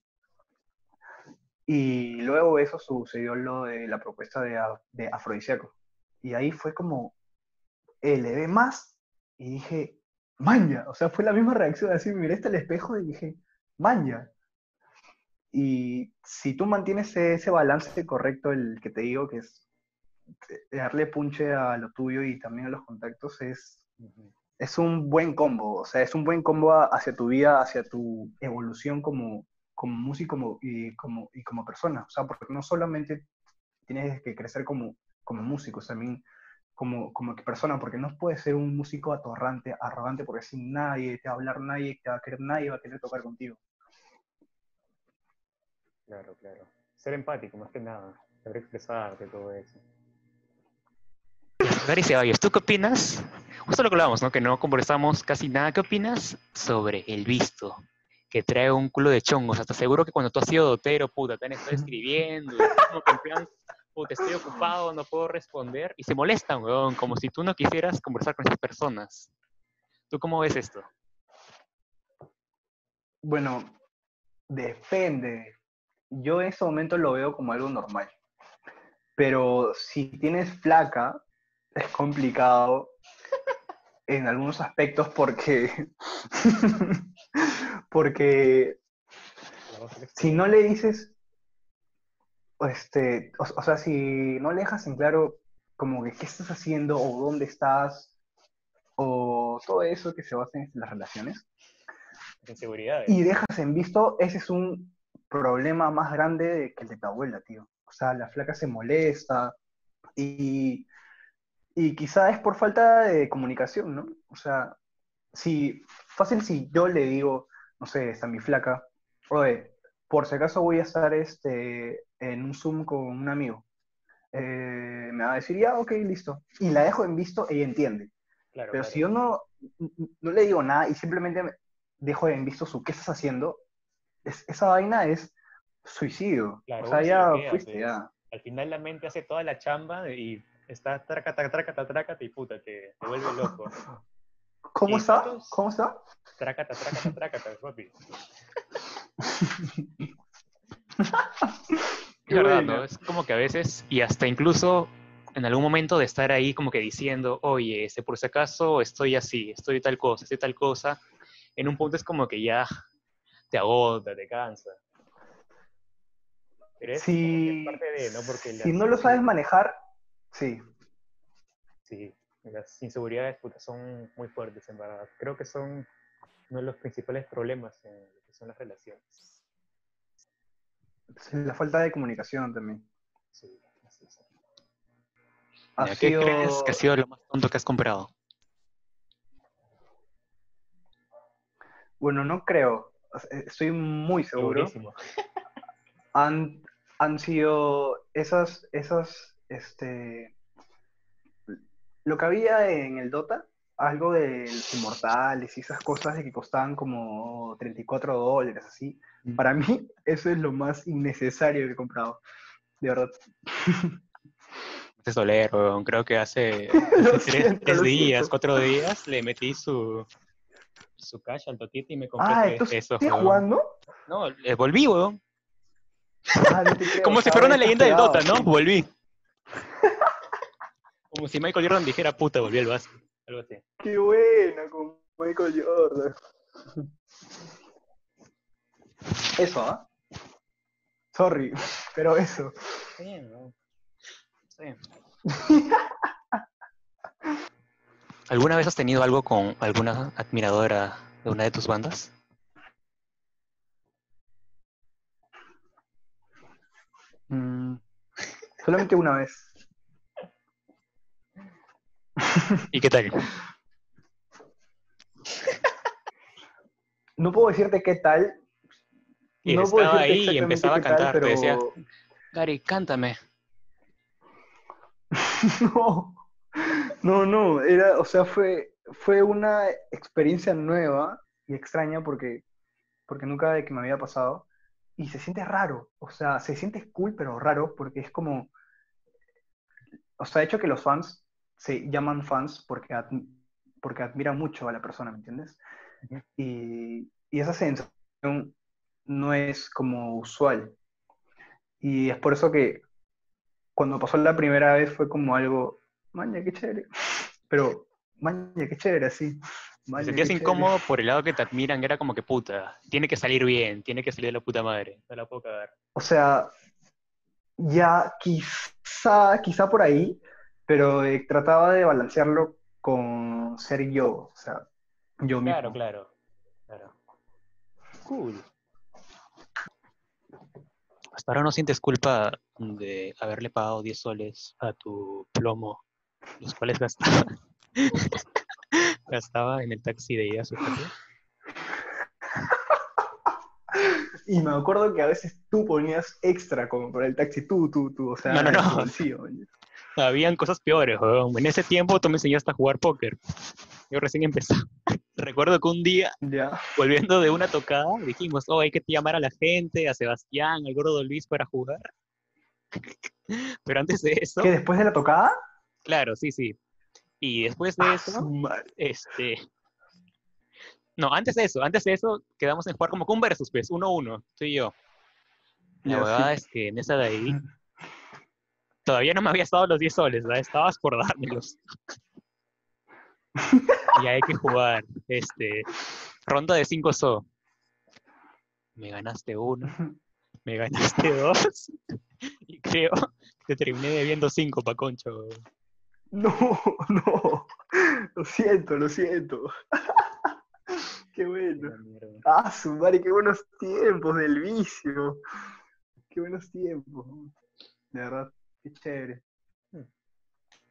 y luego eso sucedió lo de la propuesta de, de Afrodisíaco. Y ahí fue como, elevé más y dije, manja. O sea, fue la misma reacción, así miré hasta el espejo y dije, manja. Y si tú mantienes ese balance correcto, el que te digo, que es darle punche a lo tuyo y también a los contactos, es, es un buen combo. O sea, es un buen combo hacia tu vida, hacia tu evolución como, como músico y, como, y como persona. O sea, porque no solamente tienes que crecer como, como músico, también como, como persona, porque no puedes ser un músico atorrante, arrogante, porque sin nadie te va a hablar, nadie te va a querer, nadie va a querer tocar contigo. Claro, claro. Ser empático, más que nada. Saber expresarte, todo eso. Gary Ceballos, ¿tú qué opinas? Justo lo que hablábamos, ¿no? Que no conversamos casi nada. ¿Qué opinas sobre el visto? Que trae un culo de chongos. Hasta seguro que cuando tú has sido dotero, puta, te han estado escribiendo, como que en plan, puta, estoy ocupado, no puedo responder, y se molestan, weón, como si tú no quisieras conversar con esas personas. ¿Tú cómo ves esto? Bueno, depende. Yo en ese momento lo veo como algo normal. Pero si tienes flaca, es complicado en algunos aspectos porque, porque si no le dices, este, o, sea, si no le dejas en claro como que qué estás haciendo o dónde estás o todo eso que se basa en las relaciones. Y dejas en visto, ese es un problema más grande que el de tu abuela, tío. O sea, la flaca se molesta y y quizá es por falta de comunicación, ¿no? O sea, si, fácil si yo le digo, no sé, está mi flaca, oye, por si acaso voy a estar este, en un Zoom con un amigo. Eh, me va a decir, ya, ok, listo. Y la dejo en visto, ella entiende. Pero si yo no, no le digo nada y simplemente dejo en visto su qué estás haciendo, esa vaina es suicidio. o sea, ya fuiste, pues. ya. Al final la mente hace toda la chamba y está tracata, tracata, tracata y puta, te, te vuelve loco. ¿Cómo está? ¿Cómo está? Tracata, tracata, tracata, papi. es verdad, ¿no? Es como que a veces, y hasta incluso en algún momento de estar ahí como que diciendo, oye, este, por si acaso estoy así, estoy tal cosa, estoy tal cosa, en un punto es como que ya te agota, te cansa. Pero es si, parte de, ¿no? Porque si no lo sabes manejar, Sí. Sí, las inseguridades son muy fuertes, en verdad. Creo que son uno de los principales problemas en lo que son las relaciones. la falta de comunicación también. Sí, así es. ¿Qué crees que ha sido lo más tonto que has comprado? Bueno, no creo. Estoy muy seguro. Han, han sido esas, esas este, lo que había en el Dota, algo de los inmortales y esas cosas de que costaban como 34 dólares, así. Mm. Para mí, eso es lo más innecesario que he comprado. De verdad. Es dolero, creo que hace, tres, días, cuatro días, le metí su, su cash al Totito y me compré ah, eso. ¿Estás jugando? No, eh, volví, weón. Ah, como si fuera una leyenda del Dota, ¿no? Volví. Como si Michael Jordan dijera, puta, volví al básquet. Algo así. Qué buena con Michael Jordan. Eso, ¿ah? Sorry, pero eso. Sí, ¿no? Sí. ¿Alguna vez has tenido algo con alguna admiradora de una de tus bandas? Mm, solamente una vez. ¿Y qué tal? No puedo decirte qué tal. Y no estaba ahí y empezaba a cantar, pero... decía, Gary, cántame. no, no, no, era, o sea, fue, fue una experiencia nueva y extraña porque, porque nunca de que me había pasado. Y se siente raro, o sea, se siente cool, pero raro, porque es como, o sea, de hecho que los fans se llaman fans porque, porque admiran mucho a la persona, ¿me entiendes? y, y, esa sensación no es como usual. Y es por eso que cuando pasó la primera vez fue como algo, maña, qué chévere. Pero, maña, qué chévere, así. Te sentías incómodo por el lado que te admiran, era como que puta, tiene que salir bien, tiene que salir de la puta madre, no la puedo cagar. O sea, ya quizá, quizá por ahí, pero eh, trataba de balancearlo con ser yo, o sea, yo mismo. Claro, claro, claro. Cool. Hasta ahora no sientes culpa de haberle pagado 10 soles a tu plomo, los cuales gastaba, gastaba en el taxi de ida a su casa. Y me acuerdo que a veces tú ponías extra como por el taxi, tú, tú, tú, o sea, no, no, no habían cosas peores, En ese tiempo tú me enseñaste a jugar póker. Yo recién empezaba. recuerdo que un día, Ya. volviendo de una tocada, dijimos, oh, hay que llamar a la gente, a Sebastián, al gordo Luis para jugar. Pero antes de eso, ¿Qué, después de la tocada? claro, sí, sí. Y después de Ah, eso, madre. este... No, antes de eso, antes de eso, quedamos en jugar como con un versus, pues, uno a uno, tú y yo. La Ya, verdad sí. es que en esa de ahí, todavía no me había estado los 10 soles, ¿verdad? Estabas por dármelos. y hay que jugar, este, ronda de 5 so. Me ganaste uno, me ganaste dos, y creo que te terminé debiendo 5 pa' concho. No, no. Lo siento, lo siento. Qué bueno. Ah, su madre, qué buenos tiempos del vicio. Qué buenos tiempos. De verdad, qué chévere.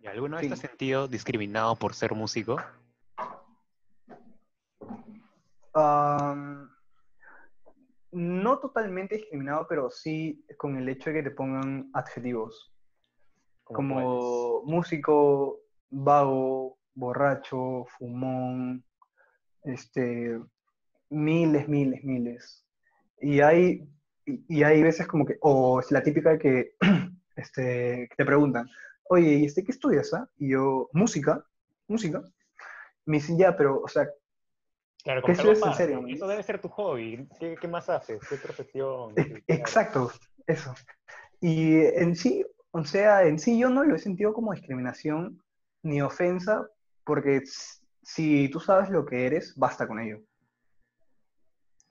¿Y alguna vez te has Sí. sentido discriminado por ser músico? No totalmente discriminado, pero sí con el hecho de que te pongan adjetivos. Como músico, vago, borracho, fumón, este, miles, miles, miles. Y hay, y y hay veces como que, o es la típica de que, este, te preguntan, oye, ¿y este qué estudias? ah?" Y yo, música, música. Me dicen, ya, pero, o sea, Claro, ¿Qué estudias en serio? Eso debe ser tu hobby. ¿Qué, qué más haces? ¿Qué profesión? E-. Exacto, eso. Y en sí, o sea, en sí yo no lo he sentido como discriminación ni ofensa, porque si tú sabes lo que eres, basta con ello.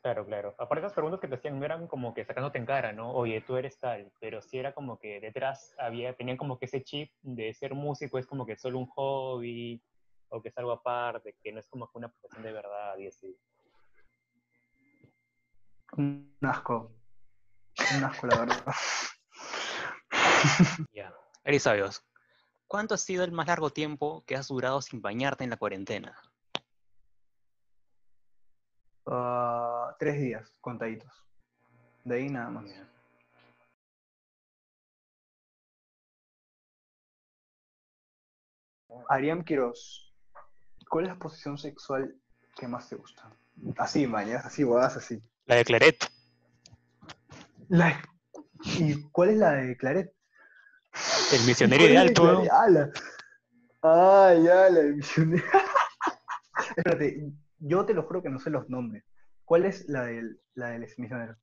Claro, claro. Aparte esas preguntas que te hacían no eran como que sacándote en cara, ¿no? Oye, tú eres tal, pero sí era como que detrás había, tenían como que ese chip de ser músico es como que solo un hobby, o que es algo aparte, que no es como que una profesión de verdad y así. Un asco. Un asco, la verdad. Ya. Erisabios, ¿cuánto ha sido el más largo tiempo que has durado sin bañarte en la cuarentena? Ah, tres días, contaditos. De ahí nada más. Ariam Quiroz, ¿cuál es la posición sexual que más te gusta? Así, mañas, así, bodas, así. La de Claret. La- ¿Y cuál es la de Claret? El misionero ¿Cuál es la ideal, de tú. Claret? Ah, la- Ah, ya, la de misionero. Espérate, yo te lo juro que no sé los nombres. ¿Cuál es la del, la del misionero?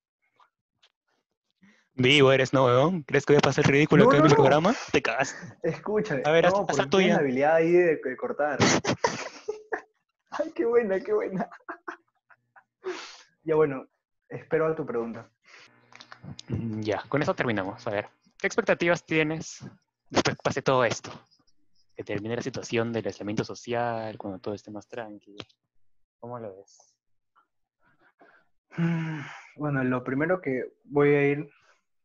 Vivo eres, ¿no, weón? ¿Crees que voy a pasar el ridículo No, acá en mi no. programa? Te cagas. Escúchame. A ver, no, tuya. habilidad ahí de, de cortar. Ay, qué buena, qué buena. ya bueno, espero a tu pregunta. Mm, Ya, con eso terminamos. A ver, ¿qué expectativas tienes después que pase todo esto? Que termine la situación del aislamiento social, cuando todo esté más tranquilo. ¿Cómo lo ves? Bueno, lo primero que voy a ir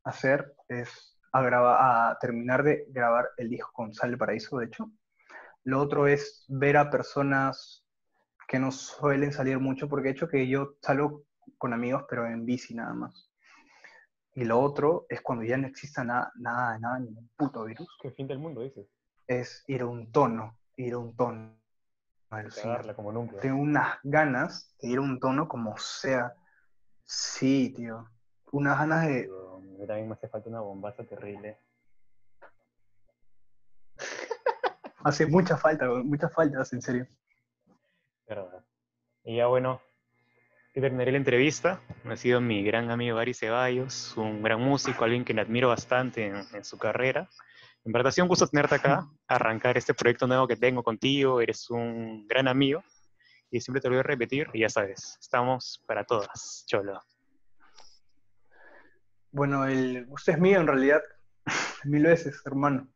a hacer es a, graba- a terminar de grabar el disco con Sal Paraíso, de hecho. Lo otro es ver a personas que no suelen salir mucho, porque de hecho que yo salgo con amigos, pero en bici nada más. Y lo otro es cuando ya no exista nada, nada, nada, ningún puto virus, ¿Qué fin del mundo dices? es ir a un tono, ir a un tono. Alucina. Cagarla como nunca. Tengo unas ganas de ir a un tono como sea. Sí, tío. Unas ganas de... Mí también me hace falta una bombaza terrible. Hace mucha falta, muchas faltas, en serio. ¿Verdad? Y ya bueno, terminaré la entrevista. Ha sido mi gran amigo Gary Ceballos, un gran músico, alguien que le admiro bastante en, en su carrera. En verdad ha sido un gusto tenerte acá, arrancar este proyecto nuevo que tengo contigo. Eres un gran amigo y siempre te lo voy a repetir. Y ya sabes, estamos para todas, Cholo. Bueno, el gusto es mío en realidad. Mil veces, hermano.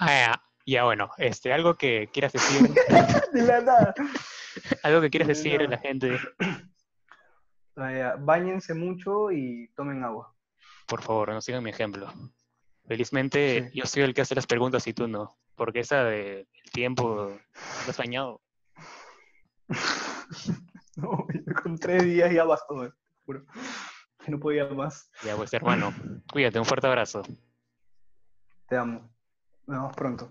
Ah, ya, bueno, este, algo que quieras decir, De la nada. algo que quieras De decir a la gente, Vaya, Báñense mucho y tomen agua. por favor, no sigan mi ejemplo. Felizmente Sí. yo soy el que hace las preguntas y tú no, porque esa de el tiempo, ¿te has bañado? No, con tres días ya bastó, te juro. No podía más. Ya pues hermano, cuídate, un fuerte abrazo. Te amo. Nos vemos pronto.